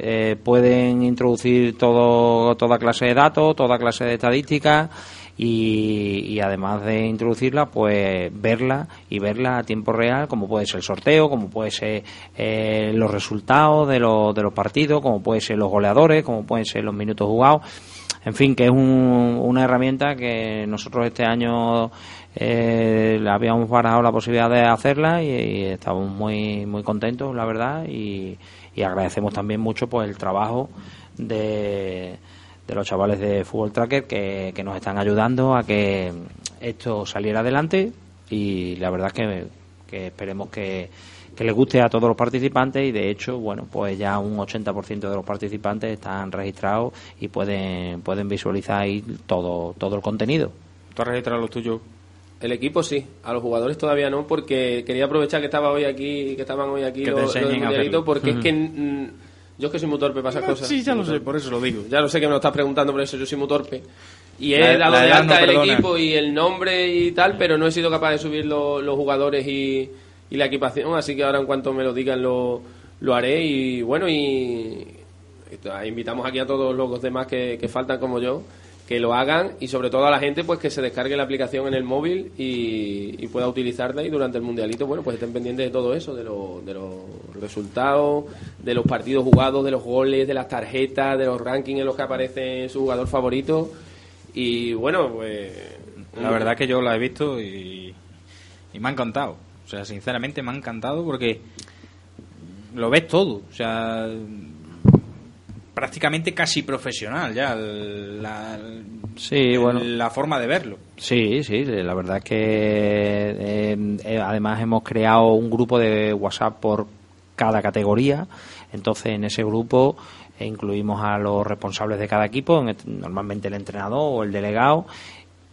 eh, pueden introducir todo, toda clase de datos, toda clase de estadísticas y, y además de introducirla, pues verla y verla a tiempo real, como puede ser el sorteo, como puede ser eh, los resultados de los, de los partidos, como puede ser los goleadores, como pueden ser los minutos jugados. En fin, que es un- una herramienta que nosotros este año eh, habíamos barajado la posibilidad de hacerla y, y estamos muy muy contentos, la verdad, y, y agradecemos también mucho pues el trabajo de, de los chavales de Fútbol Tracker que, que nos están ayudando a que esto saliera adelante y la verdad es que, que esperemos que, que les guste a todos los participantes y de hecho, bueno, pues ya un 80% de los participantes están registrados y pueden pueden visualizar ahí todo todo el contenido. ¿Tú has registrado los tuyos? El equipo sí, a los jugadores todavía no, porque quería aprovechar que estaba hoy aquí, que estaban hoy aquí Que te los, los del enseñen a mundialito, hacerlo. porque es que mm, yo es que soy muy torpe para esas cosas. Sí, ya lo sé, por eso lo digo. Ya lo sé que me lo estás preguntando, por eso yo soy muy torpe. Y La- he dado la de alta no el perdona. equipo y el nombre y tal, pero no he sido capaz de subir lo- los jugadores y, y la equipación, así que ahora en cuanto me lo digan lo, lo haré y bueno, y, y invitamos aquí a todos los demás que, que faltan como yo, que lo hagan y sobre todo a la gente pues que se descargue la aplicación en el móvil y, pueda utilizarla y durante el mundialito bueno pues estén pendientes de todo eso de, lo- de los resultados de los partidos jugados de los goles de las tarjetas de los rankings en los que aparece su jugador favorito y bueno pues La verdad que yo la he visto y me ha encantado. O sea, sinceramente me ha encantado porque lo ves todo. O sea, prácticamente casi profesional ya la, Sí, bueno. la forma de verlo. Sí, sí, la verdad es que eh, eh, además hemos creado un grupo de WhatsApp por cada categoría, entonces en ese grupo eh, incluimos a los responsables de cada equipo, normalmente el entrenador o el delegado,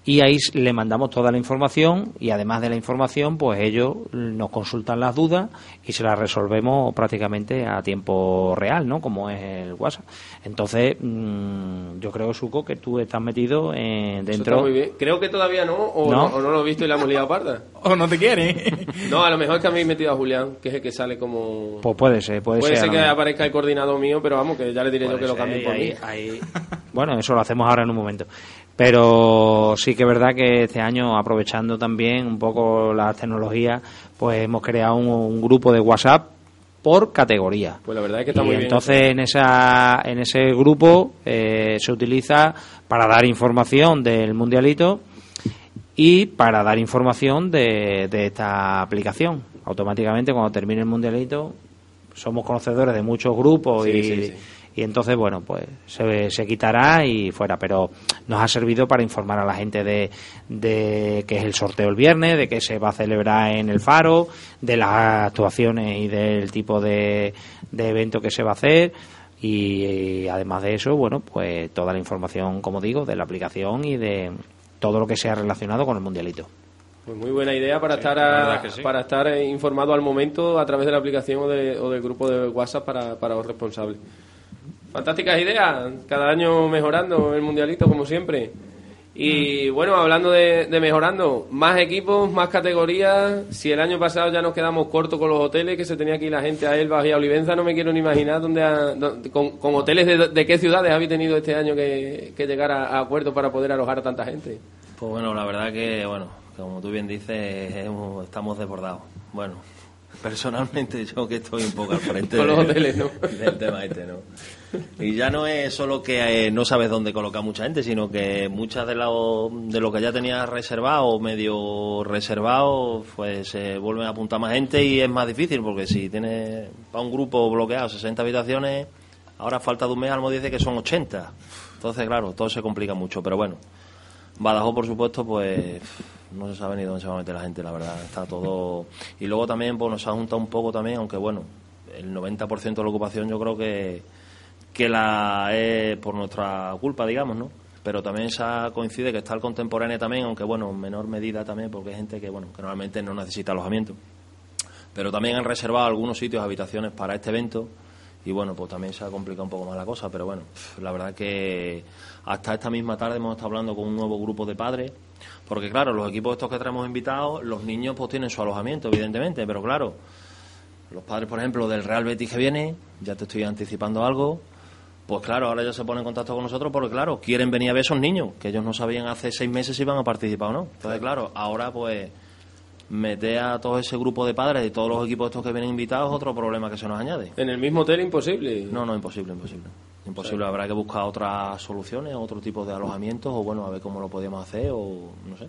y ahí le mandamos toda la información y además de la información, pues ellos nos consultan las dudas y se las resolvemos prácticamente a tiempo real, ¿no? Como es el WhatsApp. Entonces, mm, yo creo, Suco, que tú estás metido en, eso dentro... está muy bien creo que todavía no o ¿No? no, o no lo he visto y la hemos liado parda o no te quiere no a lo mejor es que habéis metido a Julián que es el que sale como Pues puede ser, puede, Puede ser. ser que aparezca el coordinador mío, pero vamos, que ya le diré yo que lo cambie por ahí- mí. ahí- Bueno, eso lo hacemos ahora en un momento. Pero sí que es verdad que este año, aprovechando también un poco las tecnologías, pues hemos creado un, un grupo de WhatsApp por categoría. Pues la verdad es que está y muy bien. entonces en esa en ese grupo eh, se utiliza para dar información del mundialito y para dar información de, de esta aplicación. Automáticamente cuando termine el mundialito somos conocedores de muchos grupos Sí, y, sí, sí. Y entonces bueno pues se, se quitará y fuera pero nos ha servido para informar a la gente de, de que es el sorteo el viernes de que se va a celebrar en el faro de las actuaciones y del tipo de, de evento que se va a hacer y, y además de eso bueno pues toda la información como digo de la aplicación y de todo lo que sea relacionado con el mundialito Pues muy buena idea para estar a- sí. para estar eh, informado al momento a través de la aplicación o, de- o del grupo de WhatsApp para, para los responsables. Fantásticas ideas, cada año mejorando el mundialito como siempre. Y bueno, hablando de, de mejorando, más equipos, más categorías. Si el año pasado ya nos quedamos cortos con los hoteles, que se tenía aquí la gente a Elba y a Olivenza, no me quiero ni imaginar dónde ha- dó- con, con hoteles de, de qué ciudades habéis tenido este año que, que llegar a, a acuerdo para poder alojar a tanta gente. Pues bueno, la verdad que, bueno, como tú bien dices, hemos- estamos desbordados. Bueno, personalmente yo que estoy un poco al frente Con los de- hoteles, ¿no? del tema este, ¿no? Y ya no es solo que eh, no sabes dónde colocar mucha gente, sino que muchas de lo, de lo que ya tenías reservado, medio reservado, pues se vuelven a apuntar más gente y es más difícil, porque si tienes para un grupo bloqueado 60 habitaciones, ahora falta de un mes Almo dice que son 80. Entonces, claro, todo se complica mucho, pero bueno. Badajoz, por supuesto, pues no se sabe ni dónde se va a meter la gente, la verdad. Está todo. Y luego también pues, nos ha juntado un poco también, aunque bueno, el 90% de la ocupación yo creo que, que la es por nuestra culpa, digamos, ¿no? Pero también se ha- coincide que está el contemporáneo también, aunque bueno, en menor medida también, porque hay gente que, bueno, que normalmente no necesita alojamiento. Pero también han reservado algunos sitios, habitaciones para este evento. Y bueno, pues también se ha complicado un poco más la cosa, pero bueno, la verdad que hasta esta misma tarde hemos estado hablando con un nuevo grupo de padres, porque claro, los equipos estos que traemos invitados, los niños pues tienen su alojamiento, evidentemente, pero claro, los padres, por ejemplo, del Real Betis que viene, ya te estoy anticipando algo, pues claro, ahora ya se ponen en contacto con nosotros porque claro, quieren venir a ver esos niños, que ellos no sabían hace seis meses si iban a participar o no. Entonces, claro, ahora pues meter a todo ese grupo de padres y todos los equipos estos que vienen invitados otro problema que se nos añade. En el mismo hotel imposible. No, no, imposible, imposible. Imposible, habrá que buscar otras soluciones, otro tipo de alojamientos o bueno, a ver cómo lo podemos hacer o no sé.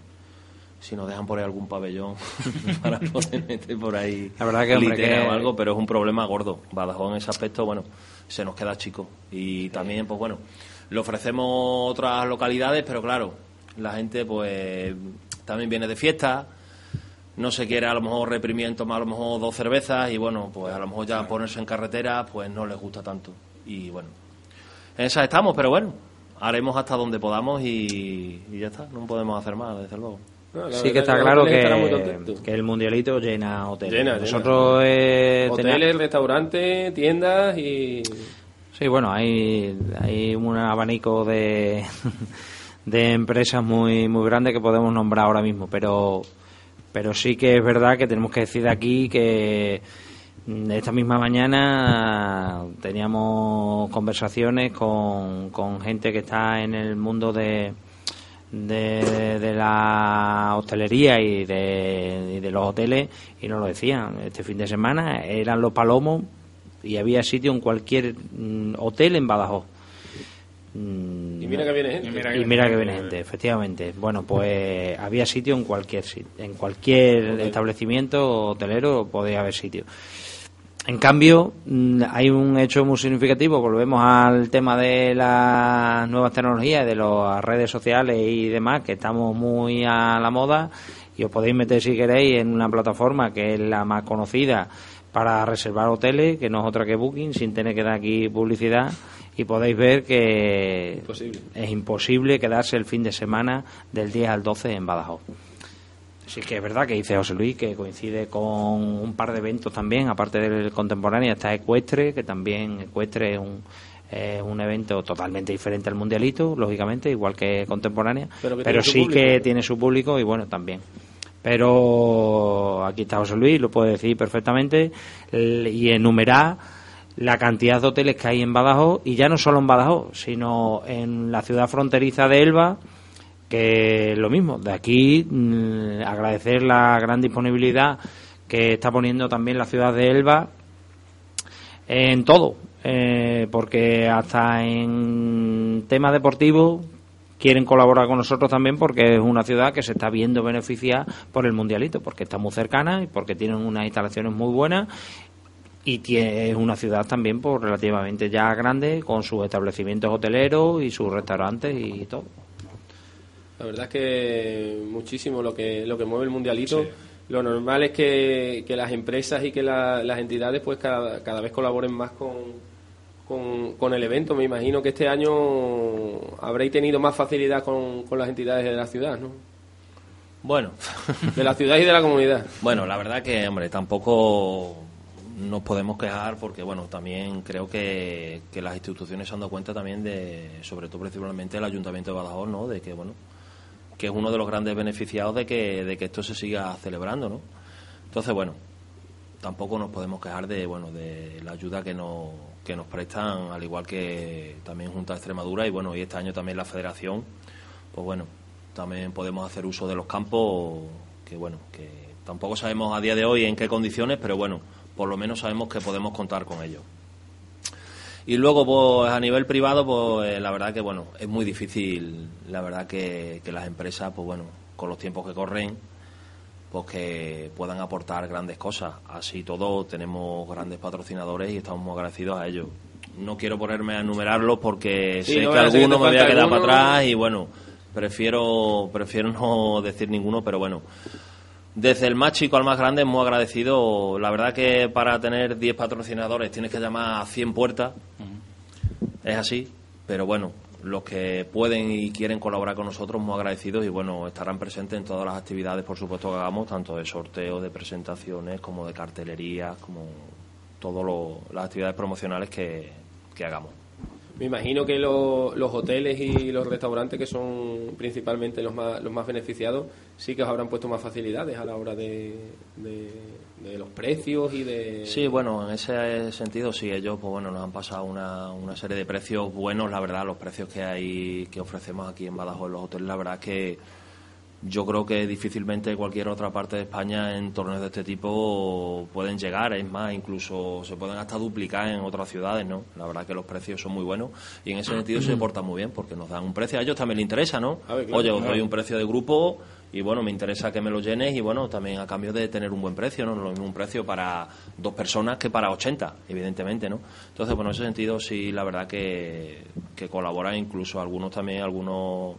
Si nos dejan por ahí algún pabellón para poder meter por ahí La verdad que, hombre, que- o algo, pero es un problema gordo. Badajoz en ese aspecto, bueno, se nos queda chico. Y también, pues bueno, le ofrecemos otras localidades, pero claro, la gente pues también viene de fiesta, no se quiere a lo mejor reprimir en tomar a lo mejor dos cervezas y bueno, pues a lo mejor ya ponerse en carretera pues no les gusta tanto. Y bueno, en esas estamos, pero bueno, haremos hasta donde podamos y, y ya está, no podemos hacer más, desde luego. Sí que está claro que, que el mundialito llena hoteles. Llena, llena. Nosotros eh, Hoteles, restaurantes, tiendas y... Sí, bueno, hay, hay un abanico de, de empresas muy, muy grande que podemos nombrar ahora mismo, pero, pero sí que es verdad que tenemos que decir de aquí que Mm, Esta misma mañana teníamos conversaciones con, con gente que está en el mundo de, de, de la hostelería y de, y de los hoteles y nos lo decían. Este fin de semana eran los palomos y había sitio en cualquier mm, hotel en Badajoz. Mm, Y mira que viene gente. y mira que viene gente, efectivamente. Bueno, pues había sitio en cualquier en cualquier establecimiento hotelero podía haber sitio. En cambio, mm, hay un hecho muy significativo. Volvemos al tema de las nuevas tecnologías, de las redes sociales y demás, que estamos muy a la moda. Y os podéis meter, si queréis, en una plataforma que es la más conocida para reservar hoteles, que no es otra que Booking, sin tener que dar aquí publicidad. Y podéis ver que Imposible. es imposible quedarse el fin de semana del 10 al 12 en Badajoz. Sí que es verdad que dice José Luis que coincide con un par de eventos también, aparte del contemporáneo, está Ecuestre, que también Ecuestre es un, es un evento totalmente diferente al mundialito, lógicamente, igual que contemporánea, Pero que sí público. que tiene su público y bueno, también. Pero aquí está José Luis, lo puede decir perfectamente, y enumerar la cantidad de hoteles que hay en Badajoz, y ya no solo en Badajoz, sino en la ciudad fronteriza de Elba, que lo mismo. De aquí mm, agradecer la gran disponibilidad que está poniendo también la ciudad de Elba en todo, eh, porque hasta en temas deportivos quieren colaborar con nosotros también porque es una ciudad que se está viendo beneficiada por el mundialito, porque está muy cercana y porque tienen unas instalaciones muy buenas y es una ciudad también pues, relativamente ya grande con sus establecimientos hoteleros y sus restaurantes y todo. La verdad es que muchísimo lo que lo que mueve el mundialito. Lo normal es que, que las empresas y que la- las entidades pues cada, cada vez colaboren más con, con, con el evento. Me imagino que este año habréis tenido más facilidad con, con las entidades de la ciudad, ¿no? Bueno. De la ciudad y de la comunidad. Bueno, la verdad que, hombre, tampoco nos podemos quejar porque, bueno, también creo que, que las instituciones se han dado cuenta también de, sobre todo principalmente el Ayuntamiento de Badajoz, ¿no? De que, bueno, que es uno de los grandes beneficiados de que, de que esto se siga celebrando, ¿no? Entonces, bueno, tampoco nos podemos quejar de, bueno, de la ayuda que nos, que nos prestan, al igual que también Junta de Extremadura y, bueno, y este año también la Federación, pues bueno, también podemos hacer uso de los campos que, bueno, que tampoco sabemos a día de hoy en qué condiciones, pero bueno, por lo menos sabemos que podemos contar con ellos. Y luego, pues a nivel privado, pues eh, la verdad que, bueno, es muy difícil, la verdad que, que las empresas, pues bueno, con los tiempos que corren, pues que puedan aportar grandes cosas. Así todo, tenemos grandes patrocinadores y estamos muy agradecidos a ellos. No quiero ponerme a enumerarlos porque Sí, sé no que alguno me voy a quedar para atrás y bueno, prefiero, prefiero no decir ninguno, pero bueno. Desde el más chico al más grande, muy agradecido. La verdad que para tener 10 patrocinadores tienes que llamar a 100 puertas. Es así, pero bueno, los que pueden y quieren colaborar con nosotros, muy agradecidos y bueno, estarán presentes en todas las actividades, por supuesto, que hagamos, tanto de sorteo, de presentaciones, como de cartelería, como todas las actividades promocionales que, que hagamos. Me imagino que lo- los hoteles y los restaurantes, que son principalmente los más, los más beneficiados, sí que os habrán puesto más facilidades a la hora de, de, los precios y de... Sí, bueno, en ese sentido sí, ellos pues bueno nos han pasado una, una serie de precios buenos, la verdad, los precios que hay que ofrecemos aquí en Badajoz los hoteles, la verdad que yo creo que difícilmente cualquier otra parte de España en torneos de este tipo pueden llegar, es más, incluso se pueden hasta duplicar en otras ciudades, ¿no? La verdad que los precios son muy buenos y en ese sentido se portan muy bien porque nos dan un precio, a ellos también les interesa, ¿no? A ver, claro, Oye, os doy un precio de grupo y bueno, me interesa que me lo llenes y bueno, también a cambio de tener un buen precio, ¿no? No es lo mismo un precio para dos personas que para 80, evidentemente, ¿no? Entonces, bueno, en ese sentido sí, la verdad que, que colaboran incluso algunos también, algunos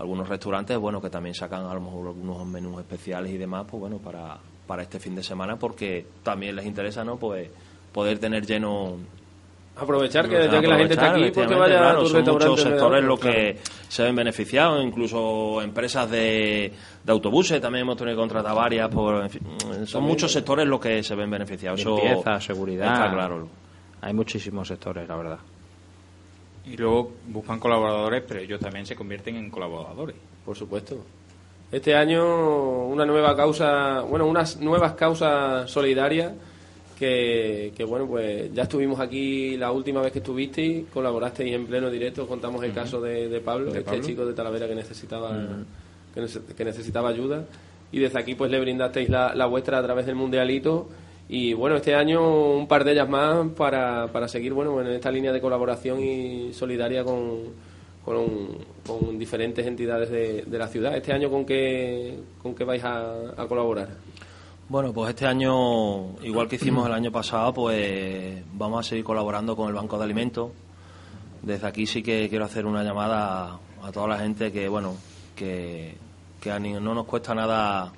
algunos restaurantes, bueno, que también sacan a lo mejor algunos menús especiales y demás, pues bueno, para, para este fin de semana porque también les interesa, ¿no? Pues poder tener lleno Aprovechar que ya que la gente está aquí, pues que efectivamente, vaya claro, son muchos sectores los claro. que se ven beneficiados, incluso empresas de, de autobuses, también hemos tenido que contratar varias, por, en fin, son También. muchos sectores los que se ven beneficiados. Eso Limpieza, seguridad. Está claro. Hay muchísimos sectores, la verdad. Y luego buscan colaboradores, pero ellos también se convierten en colaboradores. Por supuesto. Este año una nueva causa, bueno, unas nuevas causas solidarias que, que, bueno, pues ya estuvimos aquí la última vez que estuvisteis, colaborasteis en pleno directo, contamos el caso de, de Pablo, De este Pablo. chico de Talavera que necesitaba, que, nece- que necesitaba ayuda. Y desde aquí pues le brindasteis la, la vuestra a través del Mundialito. Y bueno, este año un par de ellas más para, para seguir bueno, en esta línea de colaboración y solidaria con, con, diferentes entidades de, de la ciudad. Este año con qué, con qué vais a, colaborar. Bueno, pues este año, igual que hicimos el año pasado, pues vamos a seguir colaborando con el Banco de Alimentos. Desde aquí sí que quiero hacer una llamada a, a toda la gente que, bueno, que, que a ni- no nos cuesta nada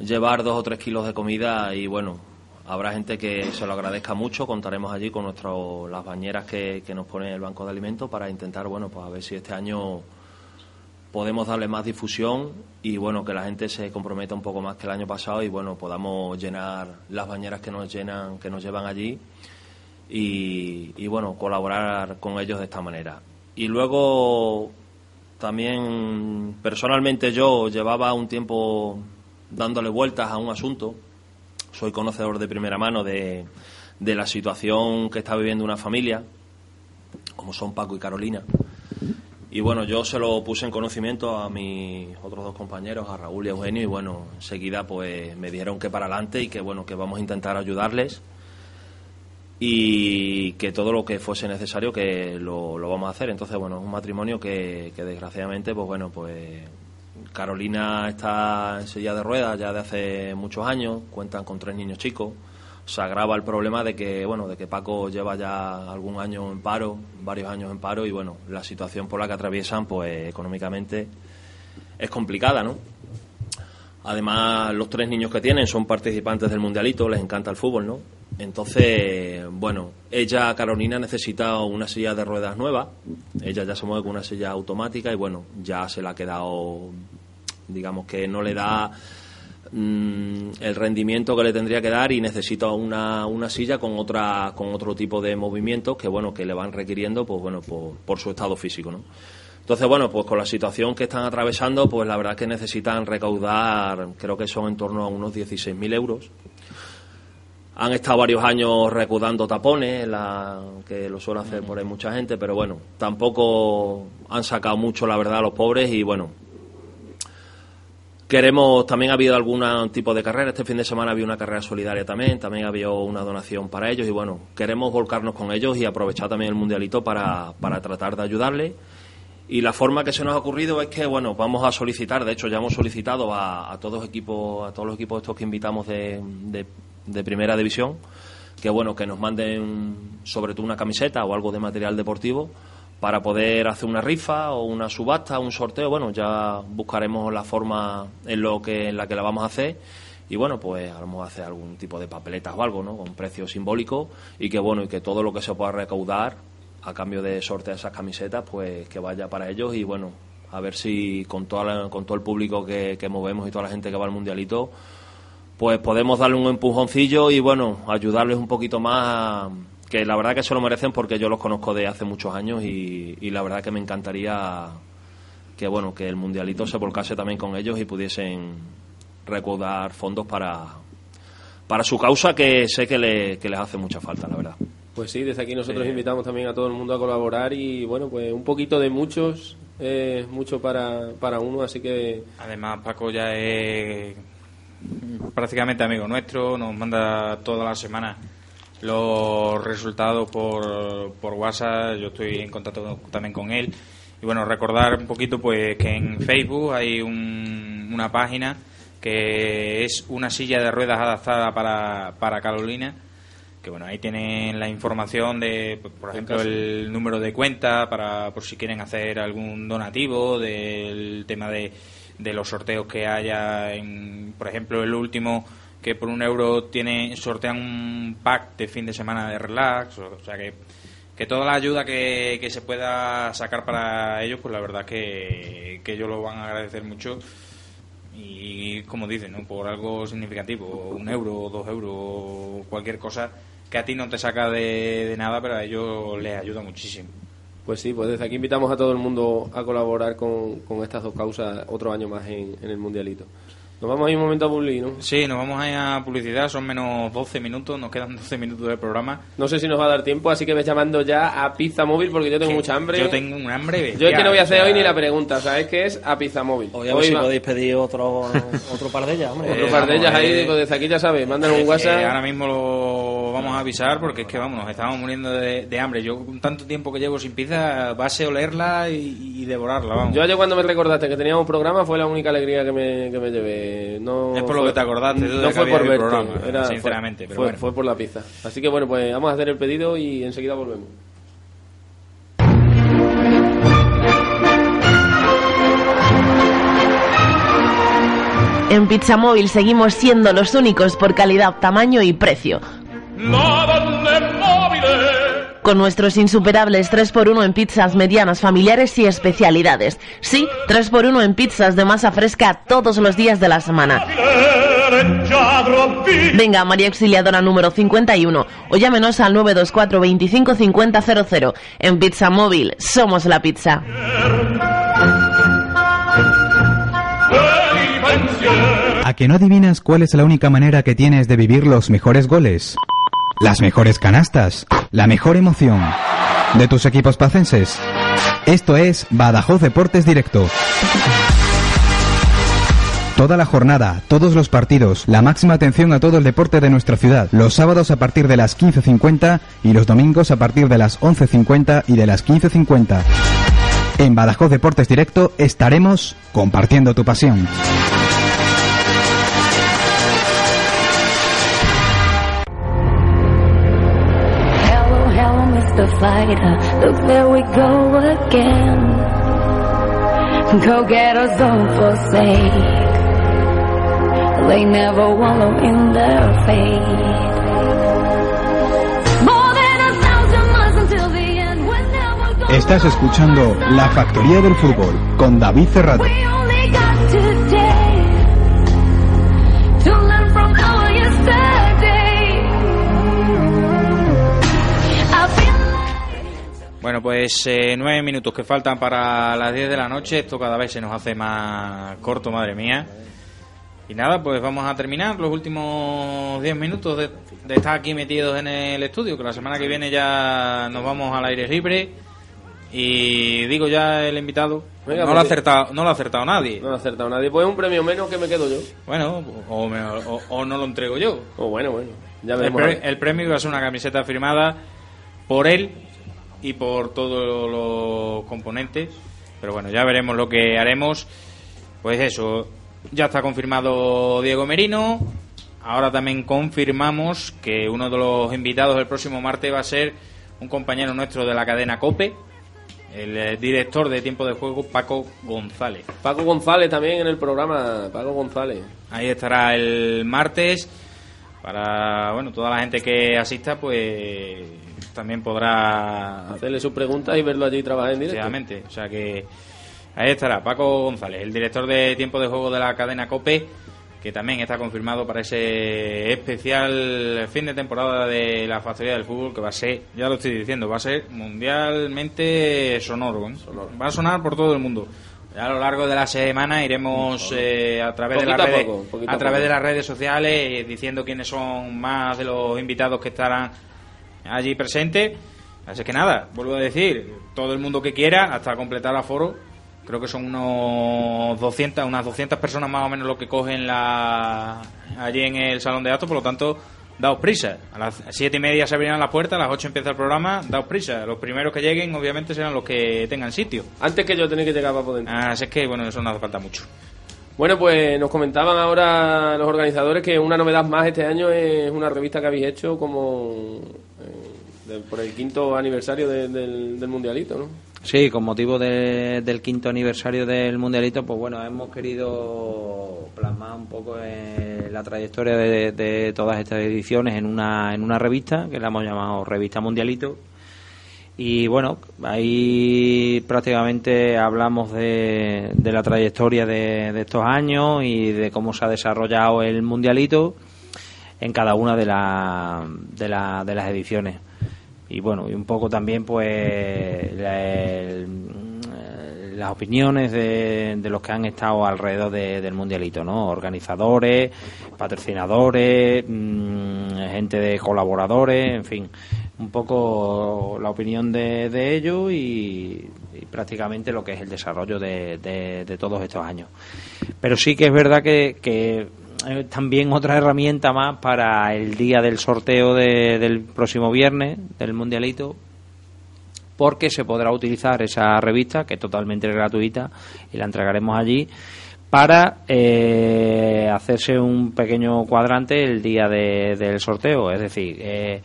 llevar dos o tres kilos de comida y, bueno, habrá gente que se lo agradezca mucho. Contaremos allí con nuestro, las bañeras que, que nos pone el Banco de Alimentos para intentar, bueno, pues a ver si este año podemos darle más difusión y bueno que la gente se comprometa un poco más que el año pasado y bueno podamos llenar las bañeras que nos llenan que nos llevan allí y, y, bueno colaborar con ellos de esta manera y luego también personalmente yo llevaba un tiempo dándole vueltas a un asunto soy conocedor de primera mano de, de la situación que está viviendo una familia como son Paco y Carolina y bueno, yo se lo puse en conocimiento a mis otros dos compañeros, a Raúl y a Eugenio, y bueno, enseguida pues me dijeron que para adelante y que bueno, que vamos a intentar ayudarles y que todo lo que fuese necesario que lo, lo vamos a hacer. Entonces, bueno, es un matrimonio que, que desgraciadamente, pues bueno, pues Carolina está en silla de ruedas ya de hace muchos años, cuentan con tres niños chicos. Se agrava el problema de que, bueno, de que Paco lleva ya algún año en paro, varios años en paro, y bueno, la situación por la que atraviesan, pues económicamente es complicada, ¿no? Además, los tres niños que tienen son participantes del mundialito, les encanta el fútbol, ¿no? Entonces, bueno, ella, Carolina, necesita una silla de ruedas nueva. Ella ya se mueve con una silla automática y, bueno, ya se la ha quedado, digamos que no le da mm, el rendimiento que le tendría que dar y necesita una, una silla con otra con otro tipo de movimientos que bueno que le van requiriendo pues bueno por, su estado físico ¿no? entonces bueno pues con la situación que están atravesando pues la verdad que necesitan recaudar creo que son en torno a unos 16.000 euros han estado varios años recaudando tapones, que lo suele hacer por ahí mucha gente, pero bueno, tampoco han sacado mucho, la verdad, los pobres y bueno, Queremos, también ha habido algún tipo de carrera. Este fin de semana había una carrera solidaria también, también había una donación para ellos y bueno, queremos volcarnos con ellos y aprovechar también el mundialito para, para tratar de ayudarles. Y la forma que se nos ha ocurrido es que, bueno, vamos a solicitar, de hecho ya hemos solicitado a, todos equipos, a todos los equipos estos que invitamos de, de, de primera división, que bueno, que nos manden sobre todo una camiseta o algo de material deportivo para poder hacer una rifa o una subasta, un sorteo, bueno, ya buscaremos la forma en lo que en la que la vamos a hacer. Y bueno, pues a hacer algún tipo de papeletas o algo, ¿no? Con precio simbólico y que bueno, y que todo lo que se pueda recaudar a cambio de sortear esas camisetas, pues que vaya para ellos. Y bueno, a ver si con toda la- con todo el público que, que movemos y toda la gente que va al mundialito, pues podemos darle un empujoncillo y bueno, ayudarles un poquito más a- que la verdad que se lo merecen porque yo los conozco de hace muchos años y, y la verdad que me encantaría que bueno que el mundialito se volcase también con ellos y pudiesen recaudar fondos para para su causa que sé que, le- que les hace mucha falta la verdad Pues sí, desde aquí nosotros Sí. invitamos también a todo el mundo a colaborar y bueno, pues un poquito de muchos es mucho para, para uno, así que... Además, Paco ya es prácticamente amigo nuestro, nos manda todas las semanas los resultados por, por WhatsApp, yo estoy en contacto también con él. Y bueno, recordar un poquito pues que en Facebook hay un- una página que es una silla de ruedas adaptada para, para Carolina, que bueno, ahí tienen la información de, pues, por ejemplo, el número de cuenta para por si quieren hacer algún donativo, del tema de, de los sorteos que haya, en, por ejemplo, el último que por un euro tiene sortean un pack de fin de semana de relax, o, sea que que toda la ayuda que, que se pueda sacar para ellos, pues la verdad que, que ellos lo van a agradecer mucho y como dicen, ¿no? por algo significativo, un euro, dos euros, cualquier cosa que a ti no te saca de, de nada, pero a ellos les ayuda muchísimo. Pues sí, pues desde aquí invitamos a todo el mundo a colaborar con, con estas dos causas otro año más en, en el Mundialito. Nos vamos a ir un momento a publi, ¿no? Sí, nos vamos a ir a publicidad, son menos 12 minutos, nos quedan 12 minutos del programa. No sé si nos va a dar tiempo, así que ves llamando ya a Pizza Móvil porque yo tengo mucha hambre. Yo tengo un hambre Yo es que no voy a hacer bestial, o sea, hoy ni la pregunta, ¿sabes qué es? A Pizza Móvil. Oye, a ver si va- podéis pedir otro, otro par de ellas, hombre. Otro Eh, par de ellas ahí, eh, pues desde aquí ya sabes, mándanos un WhatsApp. ahora mismo lo vamos a avisar porque es que vamos, nos estamos muriendo de, de hambre. Yo con tanto tiempo que llevo sin pizza, base olerla y, y devorarla, vamos. Yo ayer cuando me recordaste que teníamos programa fue la única alegría que me, que me llevé. No Es por lo fue- que te acordaste no fue por el verte, era- sinceramente, fue, pero fue, bueno. fue por la pizza. Así que bueno, pues vamos a hacer el pedido y enseguida volvemos. En Pizza Móvil seguimos siendo los únicos por calidad, tamaño y precio. Con nuestros insuperables 3x1 en pizzas medianas, familiares y especialidades. Sí, 3x1 en pizzas de masa fresca todos los días de la semana. Venga, María Auxiliadora número 51 o llámenos al 924 25 50 00. En Pizza Móvil somos la pizza. ¿A que no adivinas cuál es la única manera que tienes de vivir los mejores goles? Las mejores canastas, la mejor emoción de tus equipos pacenses. Esto es Badajoz Deportes Directo. Toda la jornada, todos los partidos, la máxima atención a todo el deporte de nuestra ciudad. Los sábados a partir de las 15.50 y los domingos a partir de las 11.50 y de las 15.50. En Badajoz Deportes Directo estaremos compartiendo tu pasión. Mr. Fighter. Look, there we go again. Go getters don't forsake. They never wallow in their fate. The Estás escuchando La Factoría del Fútbol con David Cerrado. Bueno, pues eh, nueve minutos que faltan para las 10 de la noche. Esto cada vez se nos hace más corto, madre mía. Y nada, pues vamos a terminar los últimos 10 minutos de, de estar aquí metidos en el estudio, que la semana que viene ya nos vamos al aire libre. Y digo ya el invitado, Venga, no, lo ha pues- acertado, no lo ha acertado nadie. No lo ha acertado nadie. Pues un premio menos que me quedo yo. Bueno, o, me- o- o no lo entrego yo. O bueno, bueno. Ya El, veremos. pre- el premio iba a ser una camiseta firmada por él y por todos los componentes. Pero bueno, ya veremos lo que haremos. Pues eso, ya está confirmado Diego Merino. Ahora también confirmamos que uno de los invitados el próximo martes va a ser un compañero nuestro de la cadena COPE, el eh, director de tiempo de juego, Paco González. Paco González también en el programa. Paco González. Ahí estará el martes. Para bueno toda la gente que asista, pues también podrá Hacerle sus preguntas y verlo allí trabajar en directo. O sea que ahí estará Paco González, el director de tiempo de juego de la cadena COPE, que también está confirmado para ese especial fin de temporada de la Factoría del Fútbol, que va a ser, ya lo estoy diciendo, va a ser mundialmente sonoro. ¿eh? Va a sonar por todo el mundo. Ya a lo largo de la semana iremos eh, a través de las a redes, poco, a través poco. de las redes sociales eh, diciendo quiénes son más de los invitados que estarán allí presentes. Así que nada, vuelvo a decir, todo el mundo que quiera, hasta completar aforo, creo que son unos 200, unas 200 personas más o menos lo que cogen la, allí en el salón de actos, por lo tanto, daos prisa. A las siete y media se abrirán las puertas, a las 8 empieza el programa, daos prisa. Los primeros que lleguen, obviamente, serán los que tengan sitio. Antes que yo tenía que llegar para poder. Así es que, bueno, eso no hace falta mucho. Bueno, pues nos comentaban ahora los organizadores que una novedad más este año es una revista que habéis hecho como eh, por el quinto aniversario de- del, del mundialito, ¿no? Sí, con motivo de- del quinto aniversario del Mundialito, pues bueno, hemos querido plasmar un poco eh, la trayectoria de, todas estas ediciones en una, en una revista, que la hemos llamado Revista Mundialito. Y bueno, ahí prácticamente hablamos de, de la trayectoria de estos años y de cómo se ha desarrollado el Mundialito en cada una de, la- de, la- de las ediciones y bueno y un poco también pues la, el- las opiniones de, de los que han estado alrededor de- del mundialito, ¿no? Organizadores, patrocinadores, mm, gente de colaboradores, en fin, un poco la opinión de, ellos y, y prácticamente lo que es el desarrollo de, de- de todos estos años. Pero sí que es verdad que, que eh, también otra herramienta más para el día del sorteo de- del próximo viernes del mundialito porque se podrá utilizar esa revista que es totalmente gratuita y la entregaremos allí para eh, hacerse un pequeño cuadrante el día de- del sorteo. Es decir eh,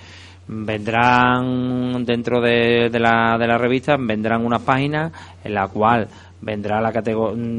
vendrán dentro de, de la, de la revista vendrán unas páginas en la cual vendrá la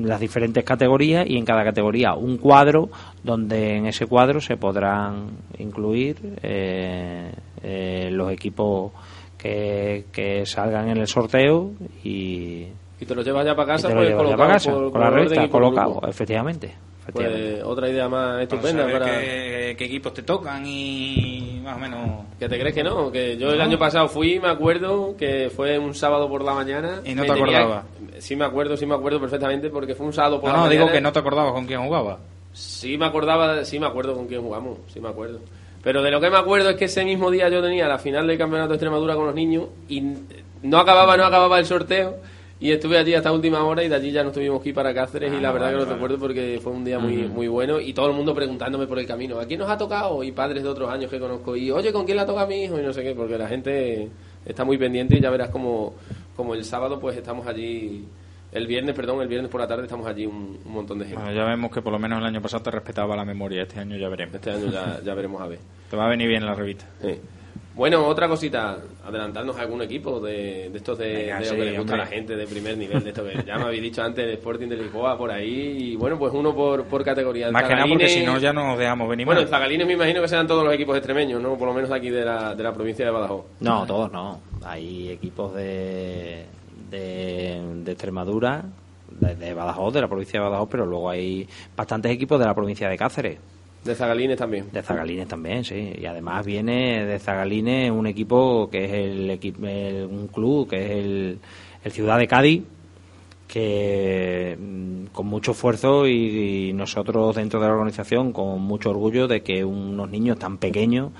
las diferentes categorías y en cada categoría un cuadro donde en ese cuadro se podrán incluir eh, eh, los equipos que, que salgan en el sorteo y, Y te lo llevas ya para y casa, te lo pues, llevas ya colocado para casa, por- con la revista y colocado, efectivamente. Pues otra idea más Para estupenda saber para... qué, qué equipos te tocan y más o menos... ¿Que te crees que no? Que yo el año pasado fui, me acuerdo, que fue un sábado por la mañana. Y no te tenía- acordabas. Sí me acuerdo, sí me acuerdo perfectamente porque fue un sábado por No, la no, mañana. digo que no te acordabas con quién jugaba. Sí me acordaba, sí me acuerdo con quién jugamos, sí me acuerdo. Pero de lo que me acuerdo es que ese mismo día yo tenía la final del Campeonato de Extremadura con los niños y no acababa, no acababa el sorteo y estuve allí hasta última hora y de allí ya nos tuvimos que ir para Cáceres y la Ah, verdad vale, que lo vale. recuerdo porque fue un día muy muy bueno y todo el mundo preguntándome por el camino, ¿a quién nos ha tocado? Y padres de otros años que conozco y oye, ¿con quién le ha tocado a mi hijo? Y no sé qué, porque la gente está muy pendiente y ya verás como, como el sábado pues estamos allí, el viernes, perdón, el viernes por la tarde estamos allí un, un montón de gente. Bueno, ya vemos que por lo menos el año pasado te respetaba la memoria, este año ya veremos. Este año ya, ya veremos a ver. Te va a venir bien la revista. Sí. Bueno, otra cosita, adelantarnos a algún equipo de, de estos de, Venga, de lo sí, que le gusta hombre. a la gente de primer nivel, de esto que ya me habéis dicho antes, el Sporting de Lisboa por ahí, y bueno, pues uno por, por categoría. Más que nada porque si no ya nos dejamos venir Bueno, en Zagalines me imagino que serán todos los equipos extremeños, ¿no? Por lo menos aquí de la, de la provincia de Badajoz. No, todos no. Hay equipos de, de, de Extremadura, de, de Badajoz, de la provincia de Badajoz, pero luego hay bastantes equipos de la provincia de Cáceres. De Zagalines también. De Zagalines también, sí. Y además viene de Zagalines un equipo que es el, el- un club que es el, el Ciudad de Cádiz, que mm, con mucho esfuerzo y nosotros dentro de la organización con mucho orgullo de que unos niños tan pequeños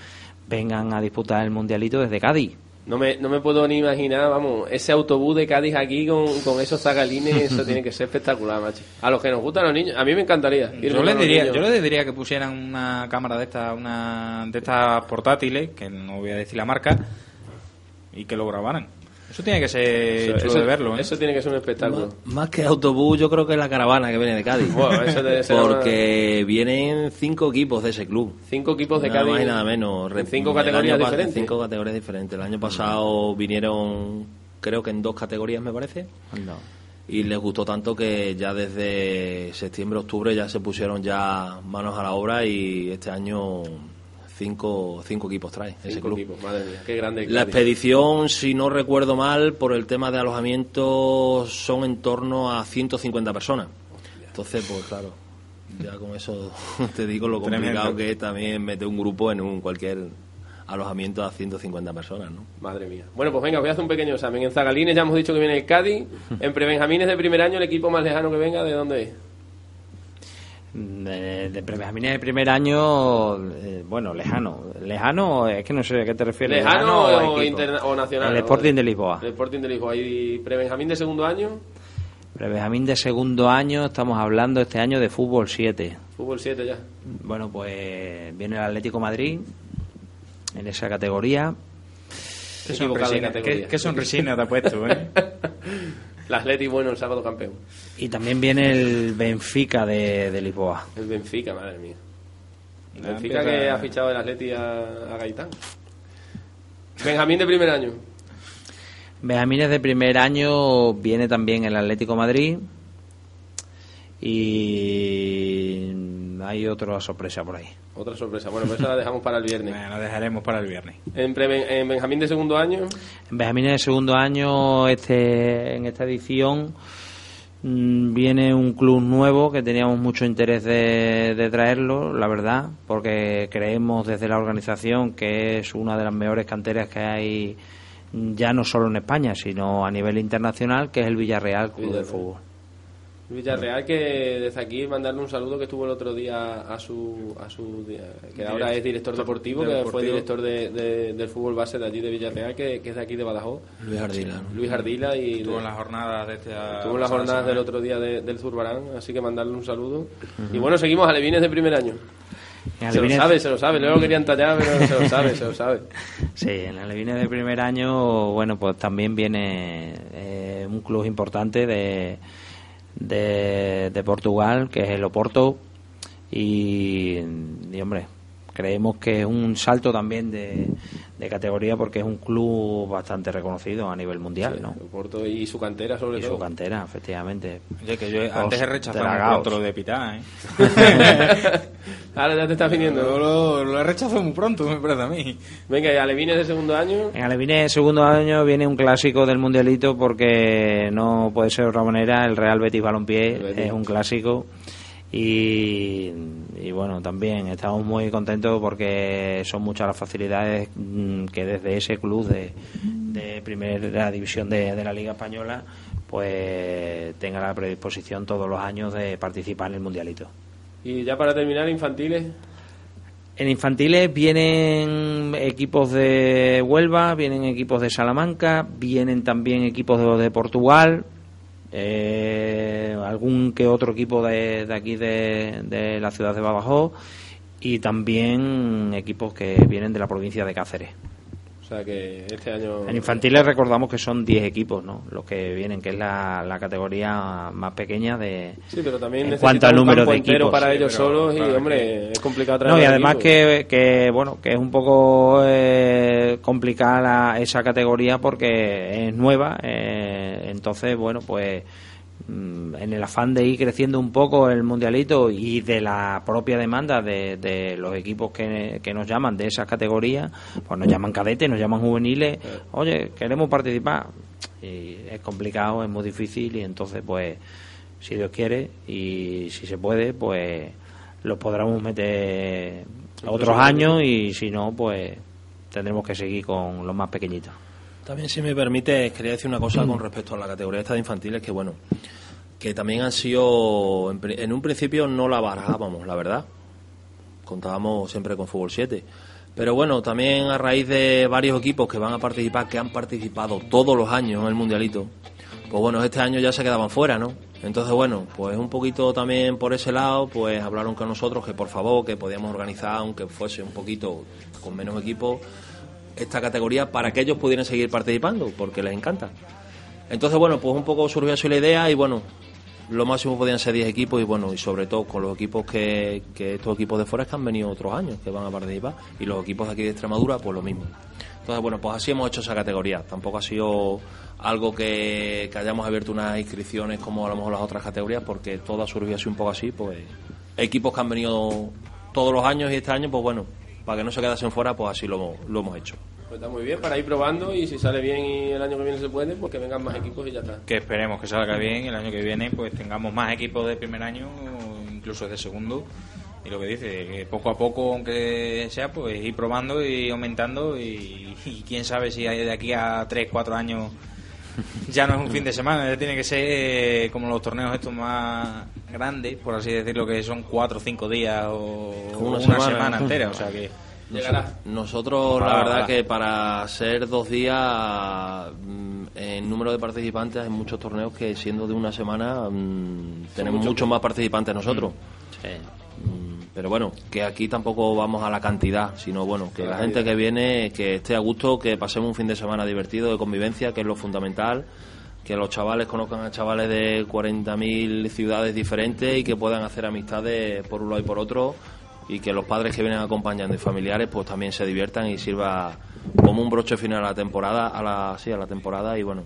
vengan a disputar el mundialito desde Cádiz. No me, no me puedo ni imaginar, vamos, ese autobús de Cádiz aquí con, con esos zagalines, eso tiene que ser espectacular, macho. A los que nos gustan los niños, a mí me encantaría. Yo les diría, yo les diría que pusieran una cámara de estas, una de estas portátiles, que no voy a decir la marca, y que lo grabaran. Eso tiene que ser Eso- chulo eso- de verlo, ¿eh? Eso tiene que ser un espectáculo. Más que autobús, yo creo que es la caravana que viene de Cádiz. Bueno, eso debe ser Porque vienen cinco equipos de ese club. Cinco equipos de nada Cádiz. más y nada menos. en categorías diferentes. Cinco categorías diferentes. El año pasado vinieron, creo que en dos categorías, me parece. Y les gustó tanto que ya desde septiembre, octubre ya se pusieron ya manos a la obra y este año cinco, cinco equipos trae ese Cinco club. equipos, madre mía, qué grande La expedición, si no recuerdo mal, por el tema de alojamiento son en torno a 150 personas. Entonces, pues claro, ya con eso te digo lo complicado Tremendo. que es también meter un grupo en un cualquier alojamiento a 150 personas, ¿no? Madre mía. Bueno, pues venga, voy a hacer un pequeño examen. En Zagalines ya hemos dicho que viene el Cádiz. En Prebenjamines de primer año, el equipo más lejano que venga, ¿de dónde es? De, de Benjamines de primer año, eh, bueno, lejano. Lejano, es que no sé a qué te refieres. ¿Lejano a o, interna- o nacional? El. Sporting de Lisboa. El Sporting de Lisboa. ¿Y Prebenjamín de segundo año? Benjamín de segundo año, estamos hablando este año de fútbol 7. Fútbol 7 ya. Bueno, pues viene el Atlético Madrid en esa categoría. Qué sonrisina, qué- qué sonrisina te ha puesto, ¿eh? La Atleti bueno el sábado campeón. Y también viene el Benfica de, de Lisboa. El Benfica, madre mía. El Ya Benfica empieza- que ha fichado el Atleti a, a Gaitán. Benjamín de primer año. Benjamines de primer año viene también el Atlético Madrid. Y hay otra sorpresa por ahí. Otra sorpresa. Bueno, pues esa la dejamos para el viernes. la dejaremos para el viernes. En, en Benjamín de segundo año. En Benjamines de segundo año, este, en esta edición, mm, viene un club nuevo que teníamos mucho interés de, de traerlo, la verdad, porque creemos desde la organización que es una de las mejores canteras que hay ya no solo en España, sino a nivel internacional, que es el Villarreal Club de. Fútbol. Villarreal que desde aquí mandarle un saludo que estuvo el otro día a su a su que ahora es director deportivo que fue director de, de- del fútbol base de allí de Villarreal que, que es de aquí de Badajoz. Luis Ardila, ¿no? Luis Ardila y Estuvo en las jornadas de este estuvo en las jornadas del otro día de- del Zurbarán así que mandarle un saludo. Y bueno seguimos alevines de primer año. Se lo Alevines- sabe se lo sabe luego querían tallar pero se lo sabe se lo sabe. Sí, en la Levine de primer año, bueno, pues también viene eh, un club importante de, de, de Portugal, que es el Oporto, y, hombre, creemos que es un salto también de, de categoría porque es un club bastante reconocido a nivel mundial, ¿no? Oporto y su cantera sobre Y todo su cantera, efectivamente. Oye, que yo Los antes he rechazado pronto lo de Pitá, ¿eh? ahora ya te estás viniendo lo, lo he rechazado muy pronto, me parece a mí. venga y alevines de segundo año En Alevine, segundo año, viene un clásico del Mundialito porque no puede ser de otra manera. El Real Betis Balompié es un clásico. Y, y bueno, también estamos muy contentos porque son muchas las facilidades mm, que desde ese club de, de primera división de, de la Liga Española pues tenga la predisposición todos los años de participar en el Mundialito. y ya para terminar infantiles En infantiles vienen equipos de Huelva, vienen equipos de Salamanca, vienen también equipos de, de Portugal, eh, algún que otro equipo de, de aquí de, de la ciudad de Badajoz y también equipos que vienen de la provincia de Cáceres. O sea que este año En infantiles recordamos que son 10 equipos, ¿no? Los que vienen, que es la, la categoría más pequeña de Sí, pero también en cuanto al un número campo de equipos. para Sí, ellos pero, solos y claro, hombre es complicado traer No, y además que, que, bueno, que es un poco eh, complicada la- esa categoría porque es nueva, eh, entonces, bueno, pues en el afán de ir creciendo un poco el mundialito y de la propia demanda de, de los equipos que, que nos llaman de esas categorías, pues nos llaman cadetes, nos llaman juveniles, oye, queremos participar. Y es complicado, es muy difícil y entonces, pues, si Dios quiere y si se puede, pues los podremos meter otros años y si no, pues tendremos que seguir con los más pequeñitos. También, si me permite, quería decir una cosa con respecto a la categoría esta de infantiles, que bueno, que también han sido, en, un principio no la barajábamos, la verdad. Contábamos siempre con Fútbol 7. Pero bueno, también a raíz de varios equipos que van a participar, que han participado todos los años en el Mundialito, pues bueno, este año ya se quedaban fuera, ¿no? Entonces, bueno, pues un poquito también por ese lado, pues hablaron con nosotros que por favor, que podíamos organizar, aunque fuese un poquito con menos equipos, esta categoría para que ellos pudieran seguir participando, porque les encanta. Entonces, bueno, pues un poco surgió así la idea y bueno, lo máximo podían ser 10 equipos y bueno, y sobre todo con los equipos que, que estos equipos de es que han venido otros años que van a participar y los equipos de aquí de Extremadura, pues lo mismo. Entonces, bueno, pues así hemos hecho esa categoría. Tampoco ha sido algo que, que hayamos abierto unas inscripciones como a lo mejor las otras categorías, porque todo ha surgido así un poco así, pues equipos que han venido todos los años y este año, pues bueno, para que no se quedasen fuera, pues así lo, lo hemos hecho. Pues está muy bien para ir probando y si sale bien y el año que viene se puede, pues que vengan más equipos y ya está. Que esperemos que salga bien y el año que viene pues tengamos más equipos de primer año, incluso de segundo. Y lo que dice, que poco a poco, aunque sea, pues ir probando y aumentando y, y quién sabe si hay de aquí a 3, 4 años ya no es un fin de semana, ya tiene que ser eh, como los torneos estos más grandes, por así decirlo, que son 4 o 5 días o Una una, semana. semana. entera. O sea que Llegará. Nosotros, la verdad que para ser dos días, mm, en número de participantes, hay muchos torneos que siendo de una semana mm, tenemos muchos. muchos más participantes nosotros. Mm, Pero bueno, que aquí tampoco vamos a la cantidad, sino bueno, que la gente que viene, que esté a gusto, que pasemos un fin de semana divertido de convivencia, que es lo fundamental, que los chavales conozcan a chavales de 40.000 ciudades diferentes y que puedan hacer amistades por un lado y por otro y que los padres que vienen acompañando y familiares pues también se diviertan y sirva como un broche final a la temporada, a la, sí, a la temporada y bueno,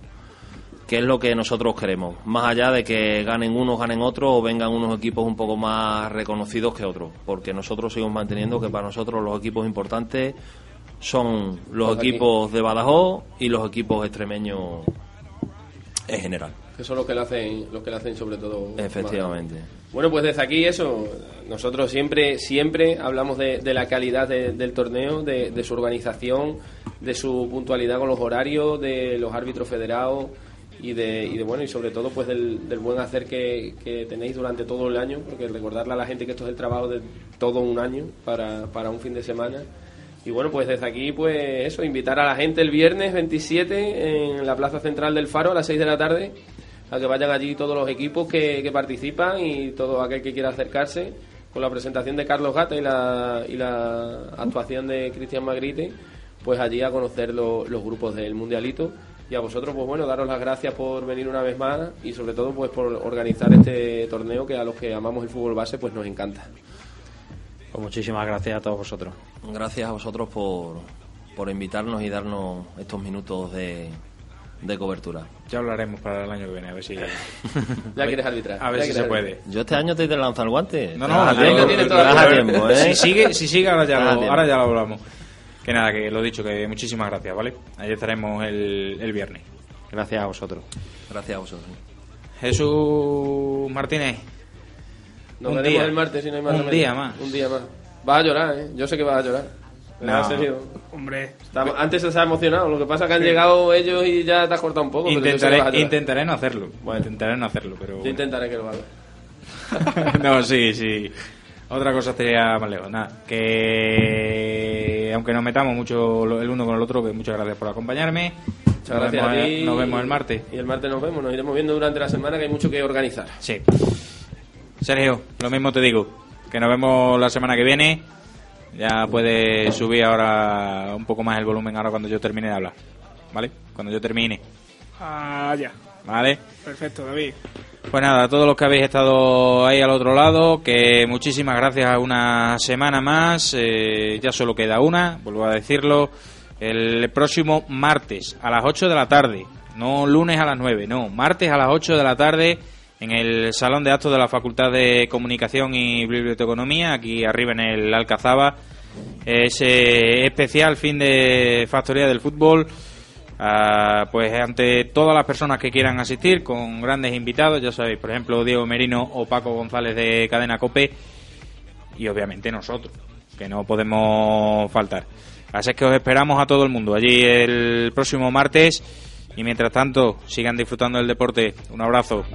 que es lo que nosotros queremos, más allá de que ganen unos, ganen otros o vengan unos equipos un poco más reconocidos que otros, porque nosotros seguimos manteniendo que para nosotros los equipos importantes son los Los de aquí. equipos de Badajoz y los equipos extremeños en general. Que son los que lo hacen, los que lo hacen sobre todo. Efectivamente. Bueno, pues desde aquí eso, nosotros siempre, siempre hablamos de, de la calidad de- del torneo, de, de su organización, de su puntualidad con los horarios, de los árbitros federados y de, y de bueno y sobre todo pues del, del buen hacer que, tenéis durante todo el año, porque recordarle a la gente que esto es el trabajo de todo un año para, para un fin de semana. Y bueno, pues desde aquí, pues eso, invitar a la gente el viernes 27 en la Plaza Central del Faro a las 6 de la tarde a que vayan allí todos los equipos que, participan y todo aquel que quiera acercarse con la presentación de Carlos Gata y la, y la actuación de Cristian Magrite, pues allí a conocer lo- los grupos del Mundialito. Y a vosotros, pues bueno, daros las gracias por venir una vez más y sobre todo pues por organizar este torneo que a los que amamos el fútbol base pues nos encanta. Pues muchísimas gracias a todos vosotros. Gracias a vosotros por, por invitarnos y darnos estos minutos de, de cobertura. Ya hablaremos para el año que viene, a ver si. Ya quieres arbitrar. A ver si se puede. Yo este año te he lanzado el guante. No, Te no, das a pero- tiempo, pero- te das a pero- tiempo, ¿eh? Si sigue, si sigue ahora, Que nada, que lo dicho, que muchísimas gracias, ¿vale? Ahí estaremos el, el viernes. Gracias a vosotros. Gracias a vosotros. Jesús Martínez. Nos un día, el martes si no hay más un remedio. día más. Un día más. Vas a llorar, ¿eh? Yo sé que vas a llorar. No. En serio. Hombre. Está- antes se ha emocionado. Lo que pasa es que han Sí. llegado ellos y ya te has cortado un poco. Intentaré, intentaré no hacerlo. Intentaré no hacerlo, pero. Yo intentaré que lo haga. no, sí, sí. Otra cosa estaría más lejos. Nada, que aunque nos metamos mucho el uno con el otro, que muchas gracias por acompañarme. Muchas nos, gracias vemos, a ti. nos vemos el martes. Y el martes nos vemos. Nos iremos viendo durante la semana que hay mucho que organizar. Sí. Sergio, lo mismo te digo. Que nos vemos la semana que viene. Ya puedes subir ahora un poco más el volumen ahora cuando yo termine de hablar. ¿Vale? Cuando yo termine. Ah, ya. ¿Vale? Perfecto, David. Pues nada, a todos los que habéis estado ahí al otro lado, que muchísimas gracias una semana más. eh, ya solo queda una, vuelvo a decirlo. El próximo martes a las 8 de la tarde, no lunes a las 9, no, martes a las 8 de la tarde en el Salón de Actos de la Facultad de Comunicación y Biblioteconomía, aquí arriba en el Alcazaba. Ese especial fin de Factoría del Fútbol. Ah, pues ante todas las personas que quieran asistir, con grandes invitados, ya sabéis, por ejemplo, Diego Merino o Paco González de Cadena Cope, y obviamente nosotros, que no podemos faltar. Así es que os esperamos a todo el mundo allí el próximo martes, y mientras tanto, sigan disfrutando del deporte. Un abrazo.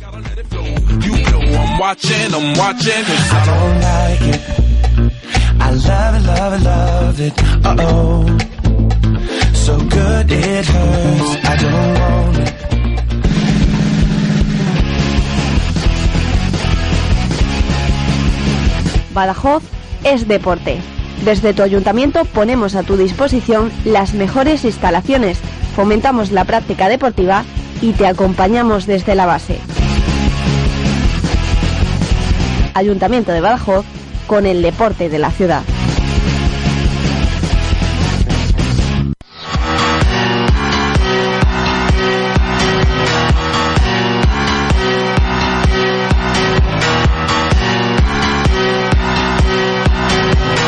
Badajoz es deporte. Desde tu ayuntamiento ponemos a tu disposición las mejores instalaciones, fomentamos la práctica deportiva y te acompañamos desde la base. Ayuntamiento de Badajoz con el deporte de la ciudad.